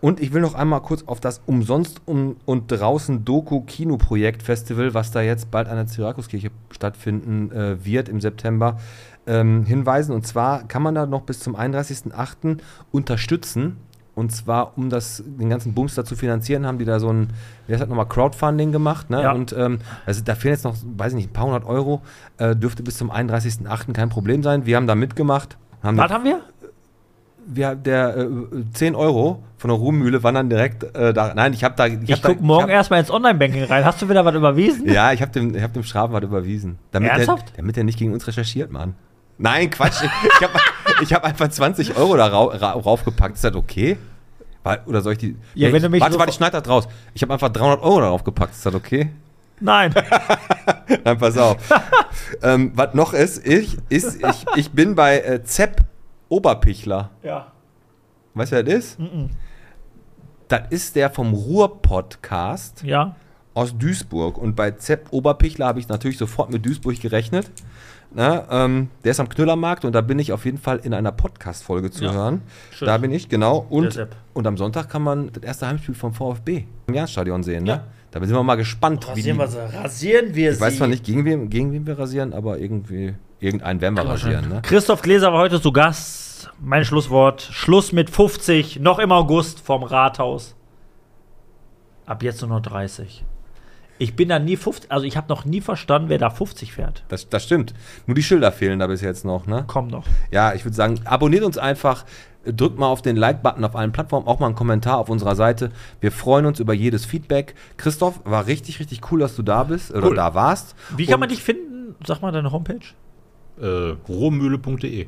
Und ich will noch einmal kurz auf das Umsonst um, und draußen Doku-Kino-Projekt Festival, was da jetzt bald an der Syrakuskirche stattfinden äh, wird im September, ähm, hinweisen. Und zwar kann man da noch bis zum 31.08. unterstützen. Und zwar, um das, den ganzen Bums da zu finanzieren, haben die da so ein, wie heißt das nochmal, Crowdfunding gemacht. Ne? Ja. Und ähm, also da fehlen jetzt noch, weiß ich nicht, ein paar hundert Euro. Äh, dürfte bis zum 31.08. kein Problem sein. Wir haben da mitgemacht. Haben Was haben wir? wir, der äh, 10 Euro von der Ruhmühle wandern direkt äh, da. Nein, ich habe da. Ich da, gucke morgen ich erstmal ins Online-Banking rein. Hast du wieder was überwiesen? Ja, ich habe dem, ich hab dem Strafen was überwiesen. Damit Ernsthaft? Der, damit er nicht gegen uns recherchiert, Mann. Nein, Quatsch. ich habe hab einfach 20 Euro da rau, ra, raufgepackt. Ist das okay? Oder soll ich die. Ja, wenn ich, du mich warte, warte, ich schneide das raus. Ich habe einfach 300 Euro darauf gepackt. Ist das okay? Nein. Dann pass auf. ähm, was noch ist, ich, ist ich, ich bin bei äh, Zepp Oberpichler. ja. Weißt du, wer das ist? Das ist der vom Ruhr-Podcast Ja. aus Duisburg. Und bei Zepp Oberpichler habe ich natürlich sofort mit Duisburg gerechnet. Na, ähm, der ist am Knüllermarkt und da bin ich auf jeden Fall in einer Podcast-Folge zu Ja. hören. Schön. Da bin ich, genau. Und, und am Sonntag kann man das erste Heimspiel vom VfB im Jahresstadion sehen. Ne? Ja. Da sind wir mal gespannt. wie die, Rasieren wir sie. Rasieren wir ich weiß zwar nicht, gegen wen, gegen wen wir rasieren, aber irgendwie irgendeinen werden wir rasieren. Ne? Christoph Gläser war heute zu Gast. Mein Schlusswort. Schluss mit 50. Noch im August vom Rathaus. Ab jetzt nur noch 30. Ich bin da nie 50. Also ich habe noch nie verstanden, wer da 50 fährt. Das, das stimmt. Nur die Schilder fehlen da bis jetzt noch. Ne? Komm noch. Ja, ich würde sagen, abonniert uns einfach, drückt mal auf den Like-Button auf allen Plattformen, auch mal einen Kommentar auf unserer Seite. Wir freuen uns über jedes Feedback. Christoph, war richtig, richtig cool, dass du da bist oder Cool. da warst. Wie kann Und- man dich finden? Sag mal deine Homepage. Äh, Ruhrmühle.de.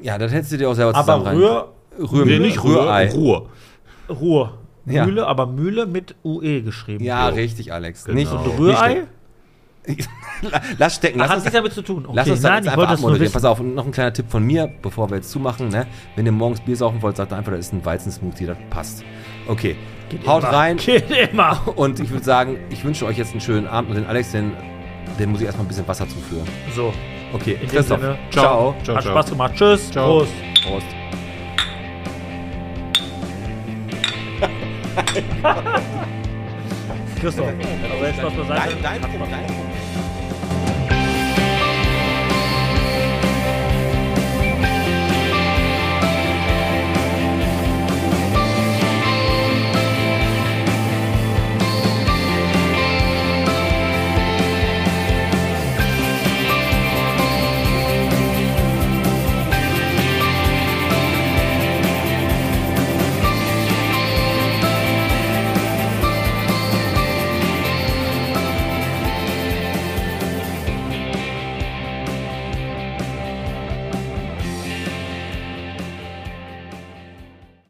Ja, das hättest du dir auch selber Aber zusammen rein- Rühr, Nee, nicht Ruhr, Rührei. Ruhr. Ruhr. Ja. Mühle, aber Mühle mit UE geschrieben. Ja, Jo. richtig, Alex. Genau. Nicht, Und Rührei? Lass stecken. Ach, Lass hat uns, nichts damit zu tun. Okay, lass uns nein, jetzt ich einfach wollte es nur abmoderieren. Pass auf, noch ein kleiner Tipp von mir, bevor wir jetzt zumachen. Ne? Wenn ihr morgens Bier saufen wollt, sagt einfach, das ist ein Weizensmoothie, das passt. Okay, haut immer. rein. Geht immer. Und ich würde sagen, ich wünsche euch jetzt einen schönen Abend und den Alex, den, den muss ich erstmal ein bisschen Wasser zuführen. So, Okay, in dem Christoph. Sinne. Ciao. Ciao, Hat ciao. Spaß gemacht. Tschüss. Ciao. Prost. Prost. Christoph. Aber jetzt Spaß beiseite. Dein, dein, dein